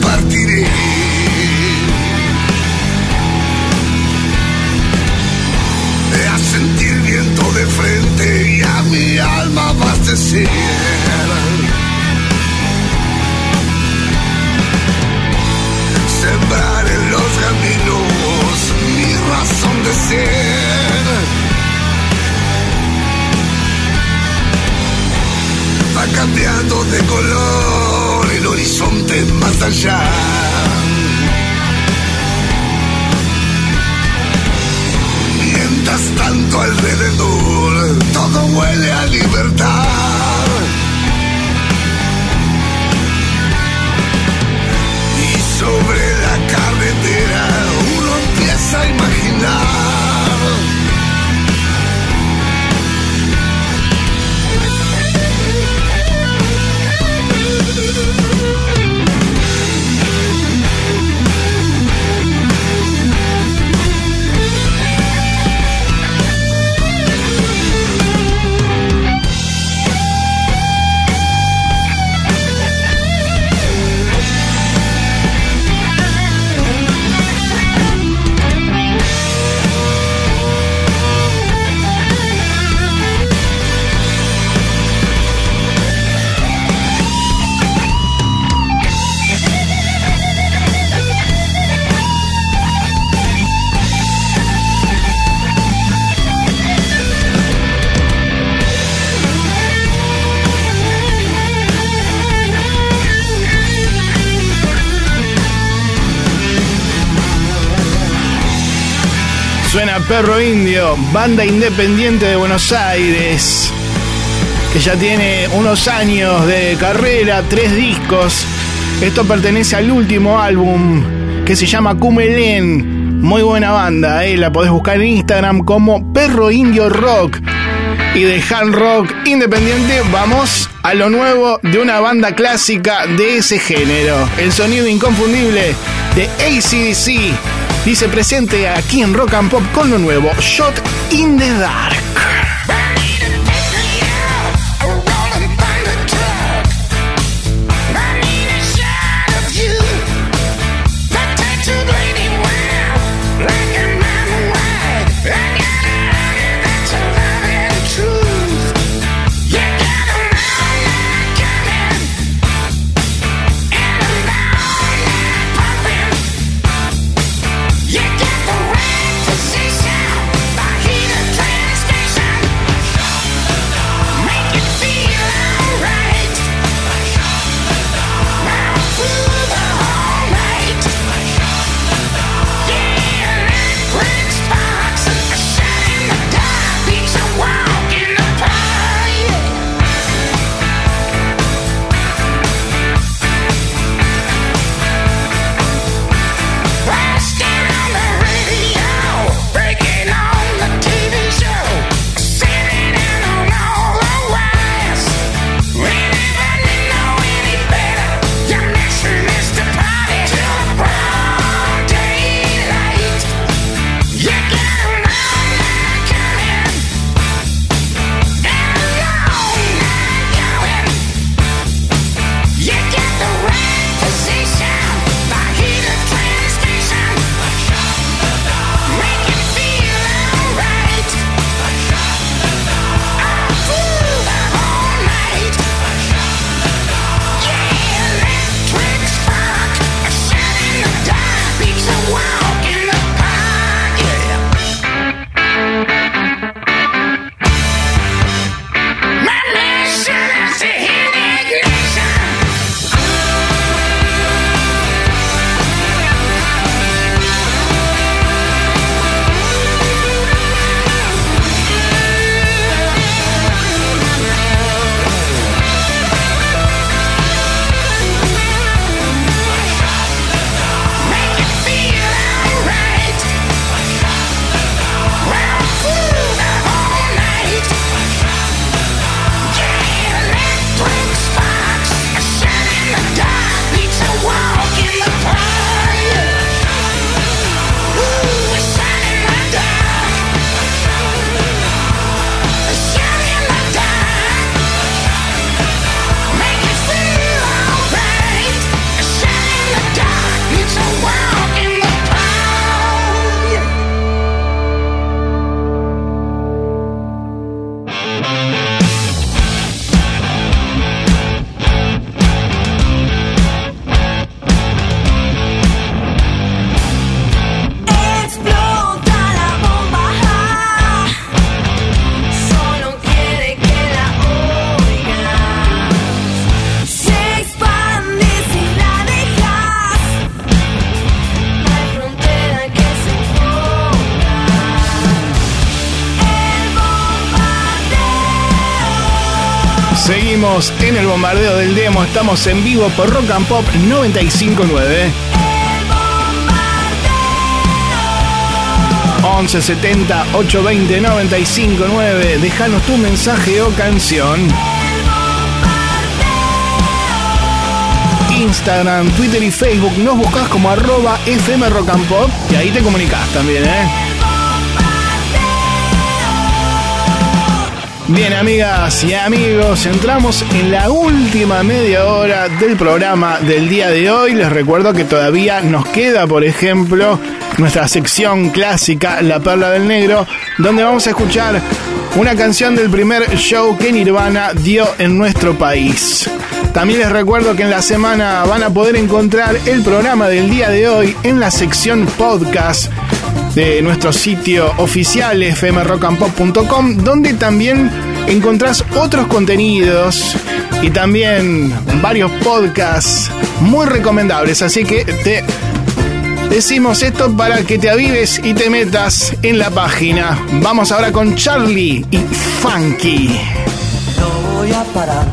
Partiré. Perro Indio, banda independiente de Buenos Aires, que ya tiene unos años de carrera, tres discos. Esto pertenece al último álbum que se llama Cumelén. Muy buena banda, ¿eh? la podés buscar en Instagram como Perro Indio Rock. Y de hard rock independiente vamos a lo nuevo de una banda clásica de ese género. El sonido inconfundible de ACDC dice presente aquí en Rock and Pop con lo nuevo Shot in the Dark. Estamos en vivo por Rock and Pop 959. 1170 820 959. Déjanos tu mensaje o canción. Instagram, Twitter y Facebook nos buscas como arroba FM and Pop y ahí te comunicas también, ¿eh? Bien, amigas y amigos, entramos en la última media hora del programa del día de hoy. Les recuerdo que todavía nos queda, por ejemplo, nuestra sección clásica, La Perla del Negro, donde vamos a escuchar una canción del primer show que Nirvana dio en nuestro país. También les recuerdo que en la semana van a poder encontrar el programa del día de hoy en la sección podcast de nuestro sitio oficial fmrockandpop.com donde también encontrás otros contenidos y también varios podcasts muy recomendables. Así que te decimos esto para que te avives y te metas en la página. Vamos ahora con Charlie y Funky. No voy a parar,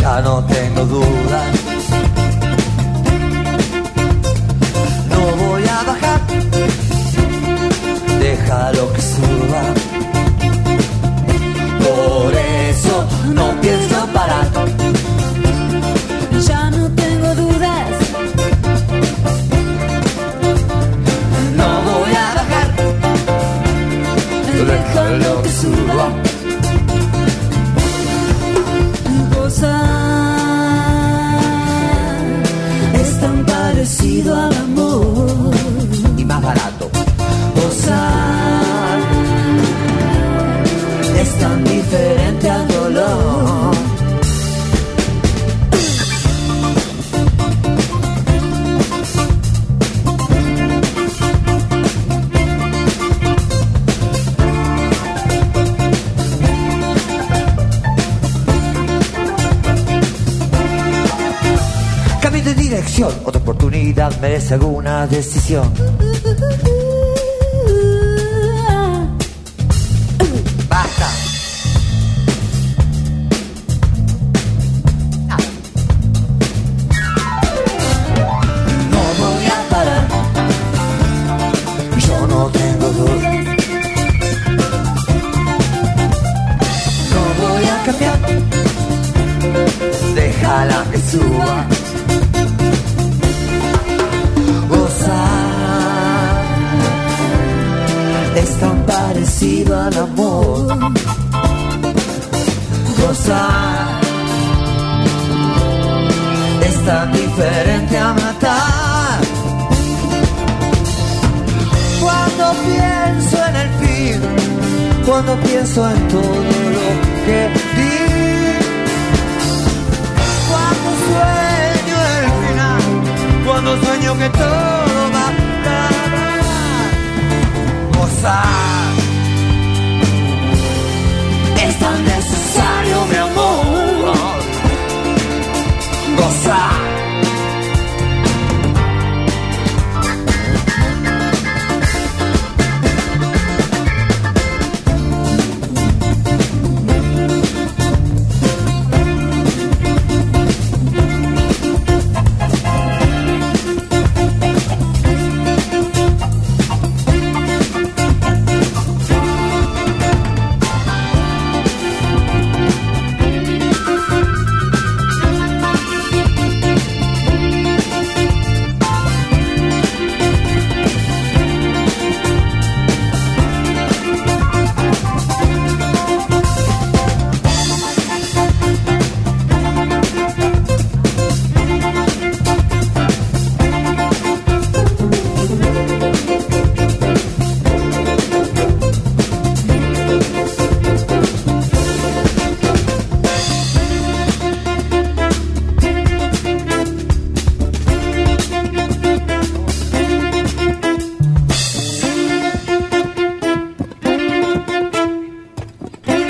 ya no tengo dudas. Déjalo que suba. Por eso no pienso parar. Ya no tengo dudas. No voy a bajar, déjalo que suba. Otra oportunidad merece alguna decisión. Cuando pienso en todo lo que di, cuando sueño el final, cuando sueño que todo va a acabar. Gozar es tan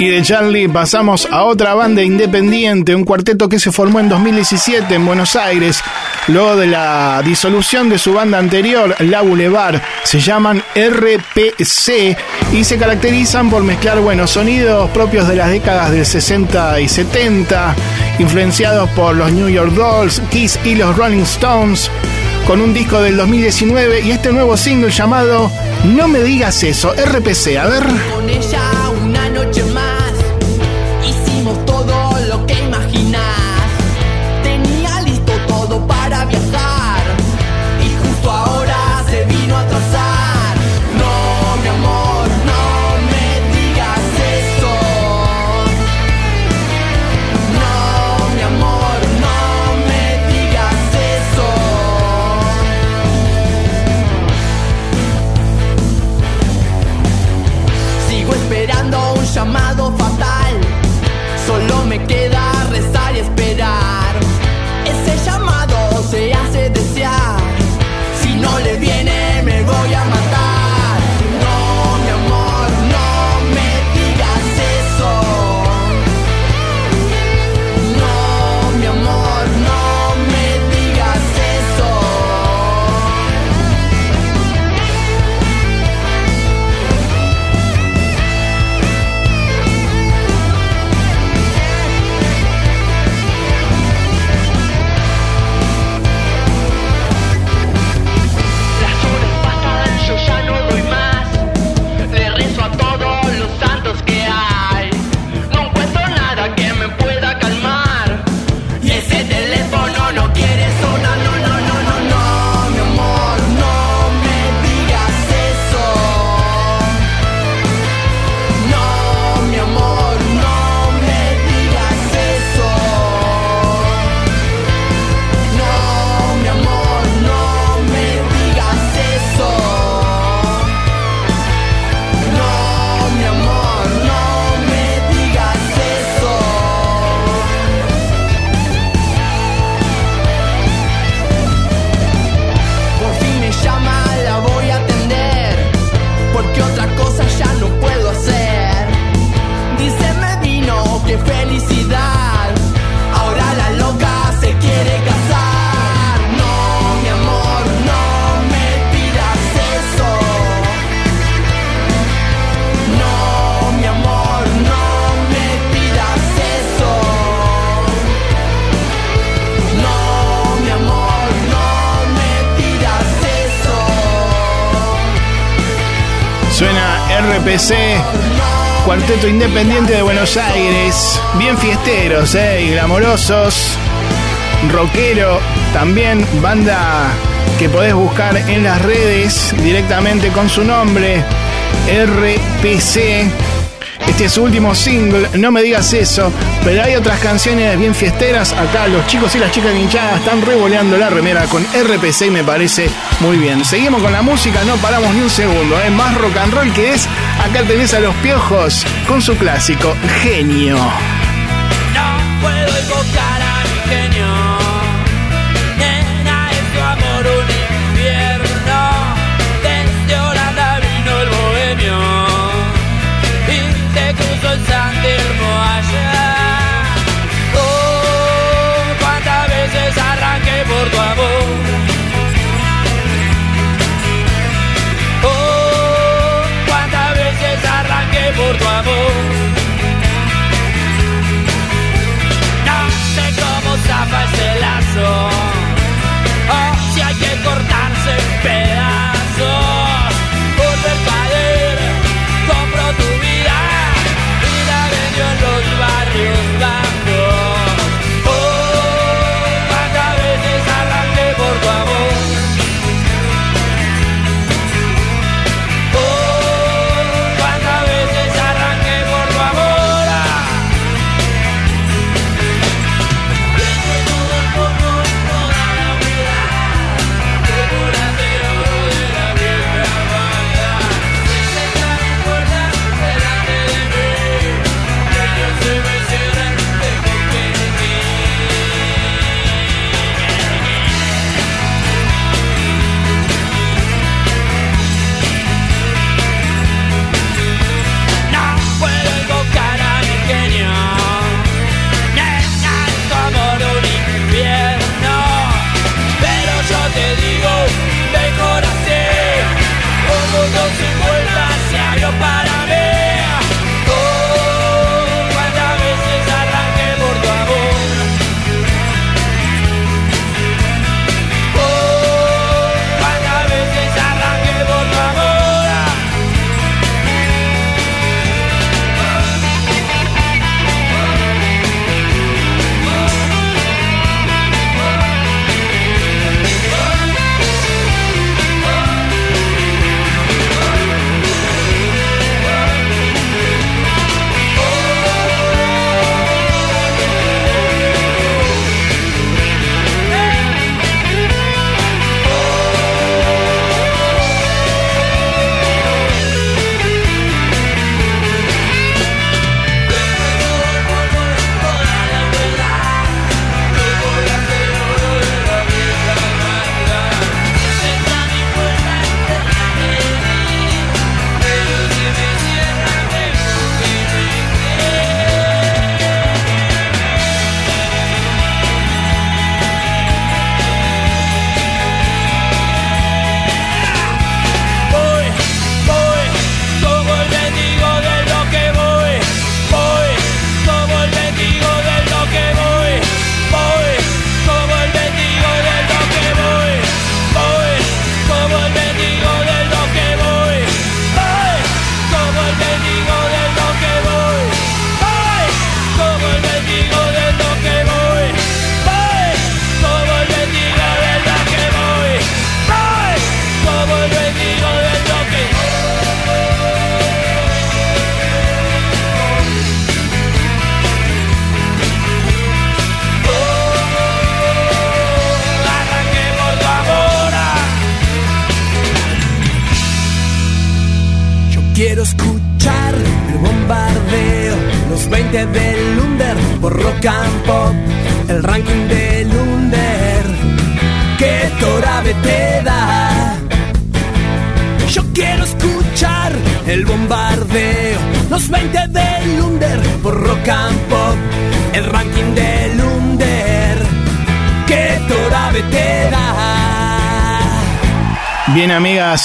Y de Charlie pasamos a otra banda independiente, un cuarteto que se formó en 2017 en Buenos Aires. luego de la disolución de su banda anterior, La Boulevard. Se llaman RPC y se caracterizan por mezclar buenos sonidos propios de las décadas del 60 y 70, influenciados por los New York Dolls, Kiss y los Rolling Stones, con un disco del 2019 y este nuevo single llamado No me digas eso, RPC, a ver. Independiente de Buenos Aires, bien fiesteros eh, y glamorosos, rockero, también banda que podés buscar en las redes directamente con su nombre, RPC. Este es su último single, no me digas eso, pero hay otras canciones bien fiesteras. Acá los chicos y las chicas hinchadas están revoleando la remera con RPC y me parece muy bien. Seguimos con la música, no paramos ni un segundo, es más rock and roll que es. Acá tenés a los piojos con su clásico, genio. No puedo invocar a mi genio. Nena, es tu amor un infierno. Desde Holanda vino el bohemio. Y se cruzó el San Telmo allá. Oh, cuántas veces arranqué por tu amor. No sé cómo zapa ese lazo, o si hay que cortarse en.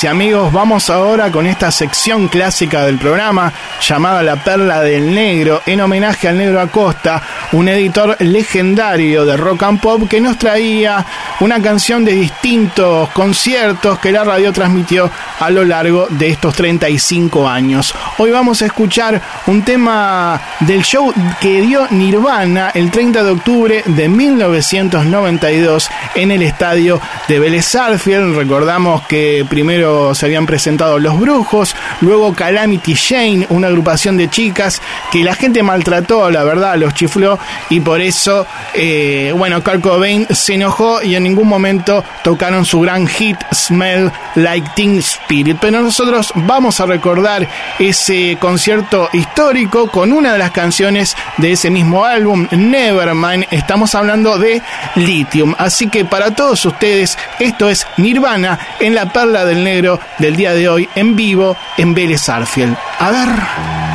Amigos, vamos ahora con esta sección clásica del programa llamada La Perla del Negro, en homenaje al Negro Acosta, un editor legendario de rock and pop que nos traía una canción de distintos conciertos que la radio transmitió a lo largo de estos 35 años. Hoy vamos a escuchar un tema del show que dio Nirvana el 30 de octubre de 1992 en el estadio de Vélez Sarsfield. Recordamos que primero se habían presentado Los Brujos, luego Calamity Jane, una agrupación de chicas que la gente maltrató, la verdad, los chifló y por eso, eh, bueno, Kurt Cobain se enojó y en ningún momento tocaron su gran hit Smell Like Teen Spirit. Pero nosotros vamos a recordar ese concierto histórico con una de las canciones de ese mismo álbum, Nevermind. Estamos hablando de Lithium. Así que para todos ustedes, esto es Nirvana en la perla del negro del día de hoy en vivo en Vélez Sarsfield. A ver.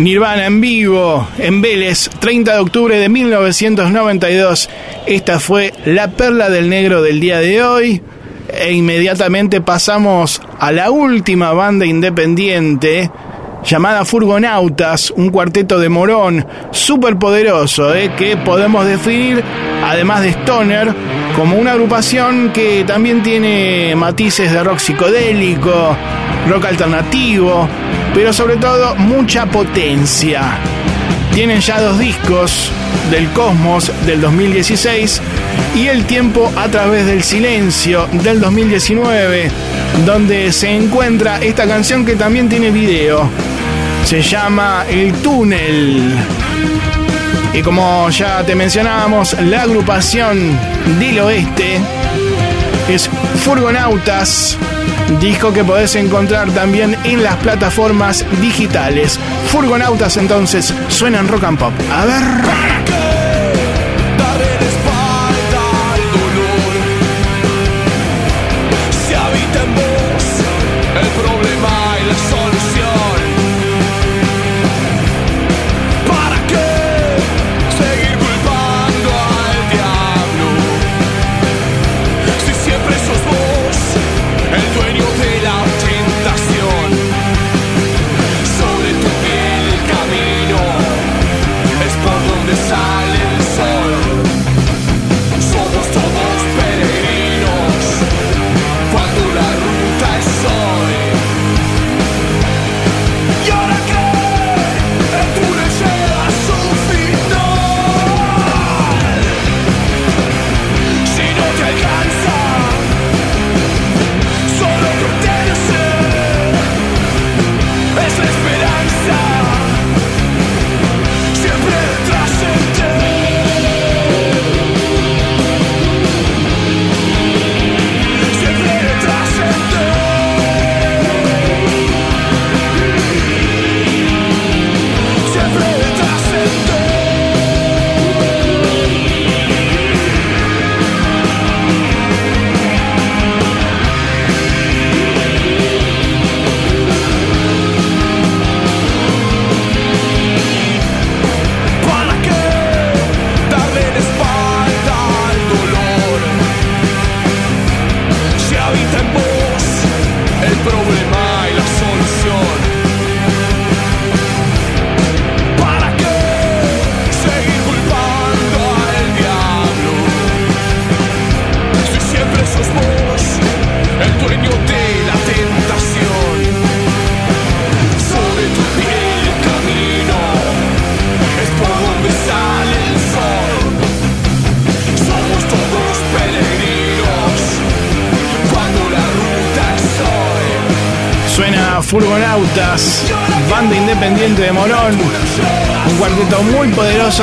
Nirvana en vivo en Vélez, 30 de octubre de 1992. Esta fue la perla del negro del día de hoy. E inmediatamente pasamos a la última banda independiente llamada Furgonautas, un cuarteto de Morón súper poderoso, eh, que podemos definir, además de Stoner, como una agrupación que también tiene matices de rock psicodélico, rock alternativo, pero sobre todo mucha potencia. Tienen ya dos discos del Cosmos del 2016 y El tiempo a través del silencio del 2019, donde se encuentra esta canción que también tiene video. Se llama El túnel. Y como ya te mencionábamos, la agrupación del oeste es Furgonautas, disco que podés encontrar también en las plataformas digitales. Furgonautas entonces suenan rock and pop. A ver.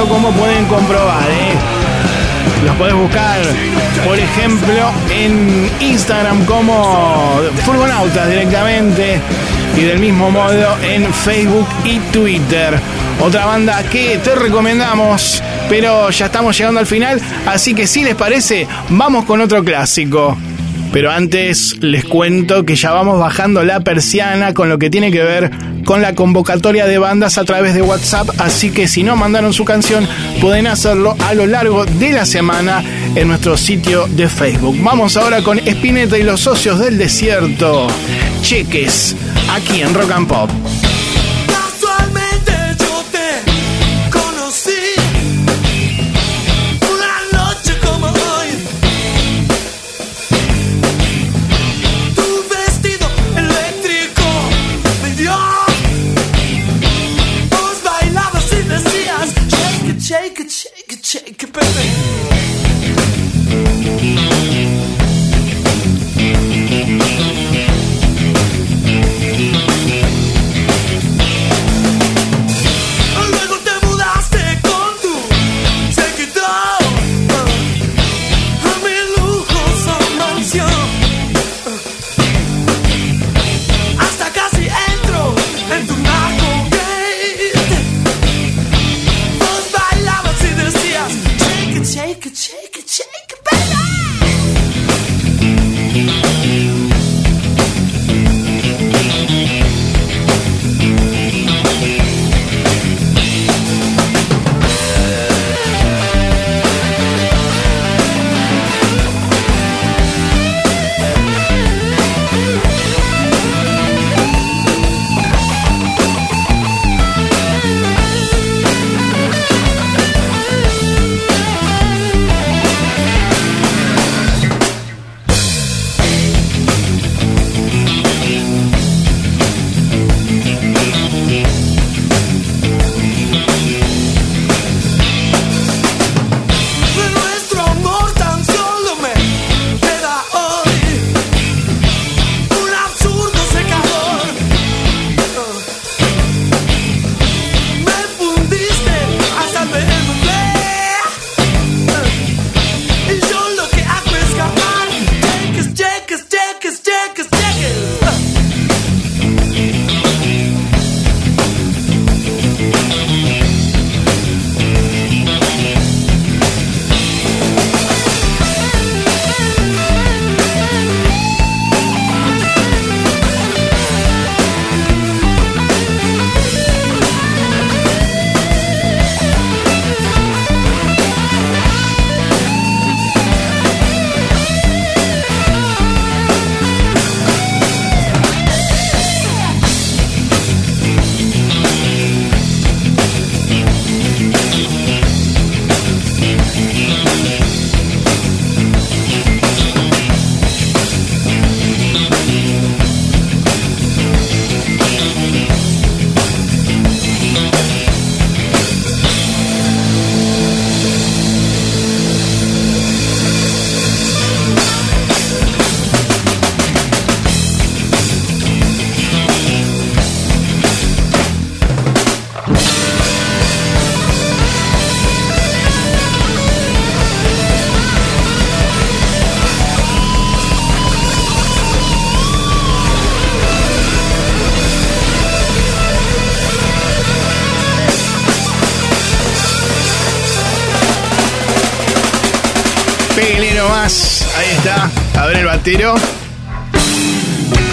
Como pueden comprobar. ¿eh? Los podés buscar, por ejemplo, en Instagram como Furgonautas directamente. Y del mismo modo en Facebook y Twitter. Otra banda que te recomendamos, pero ya estamos llegando al final. Así que si les parece, vamos con otro clásico. Pero antes les cuento que ya vamos bajando la persiana con lo que tiene que ver con la convocatoria de bandas a través de WhatsApp, así que si no mandaron su canción pueden hacerlo a lo largo de la semana en nuestro sitio de Facebook. Vamos ahora con Spinetta y los socios del desierto. Cheques, aquí en Rock and Pop.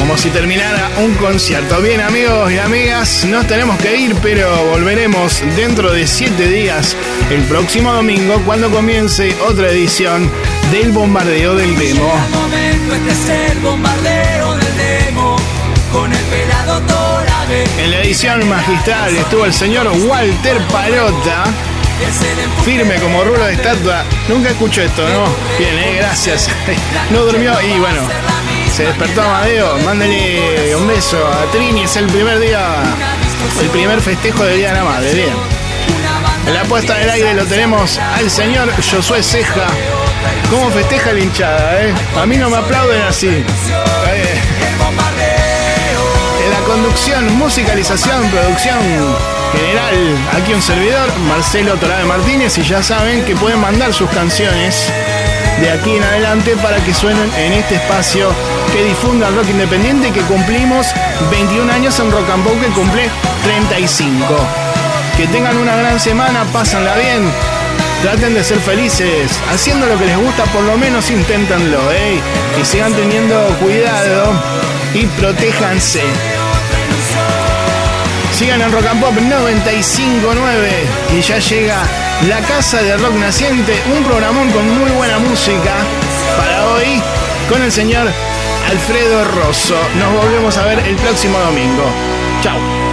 Como si terminara un concierto. Bien amigos y amigas, nos tenemos que ir, pero volveremos dentro de 7 días, el próximo domingo, cuando comience otra edición del bombardeo del demo. este. En la edición magistral estuvo el señor Walter Palota. Firme como rulo de estatua. Nunca escucho esto, ¿no? Bien, eh, gracias. No durmió y bueno, se despertó Amadeo. Mándale un beso a Trini. Es el primer día, el primer festejo del Día de la Madre. Bien. En la puesta del aire lo tenemos al señor Josué Ceja. ¿Cómo festeja la hinchada, eh? A mí no me aplauden así. Eh, En la conducción, musicalización, producción general, aquí un servidor, Marcelo Torabe Martínez, y ya saben que pueden mandar sus canciones de aquí en adelante para que suenen en este espacio que difunda rock independiente que cumplimos 21 años en Rock and Pop que cumple 35. Que tengan una gran semana, pásenla bien. Traten de ser felices, haciendo lo que les gusta, por lo menos inténtenlo, ¿eh? Y sigan teniendo cuidado y protéjanse. Sigan en Rock and Pop 959 y ya llega La Casa de Rock Naciente, un programón con muy buena música para hoy con el señor Alfredo Rosso. Nos volvemos a ver el próximo domingo. Chao.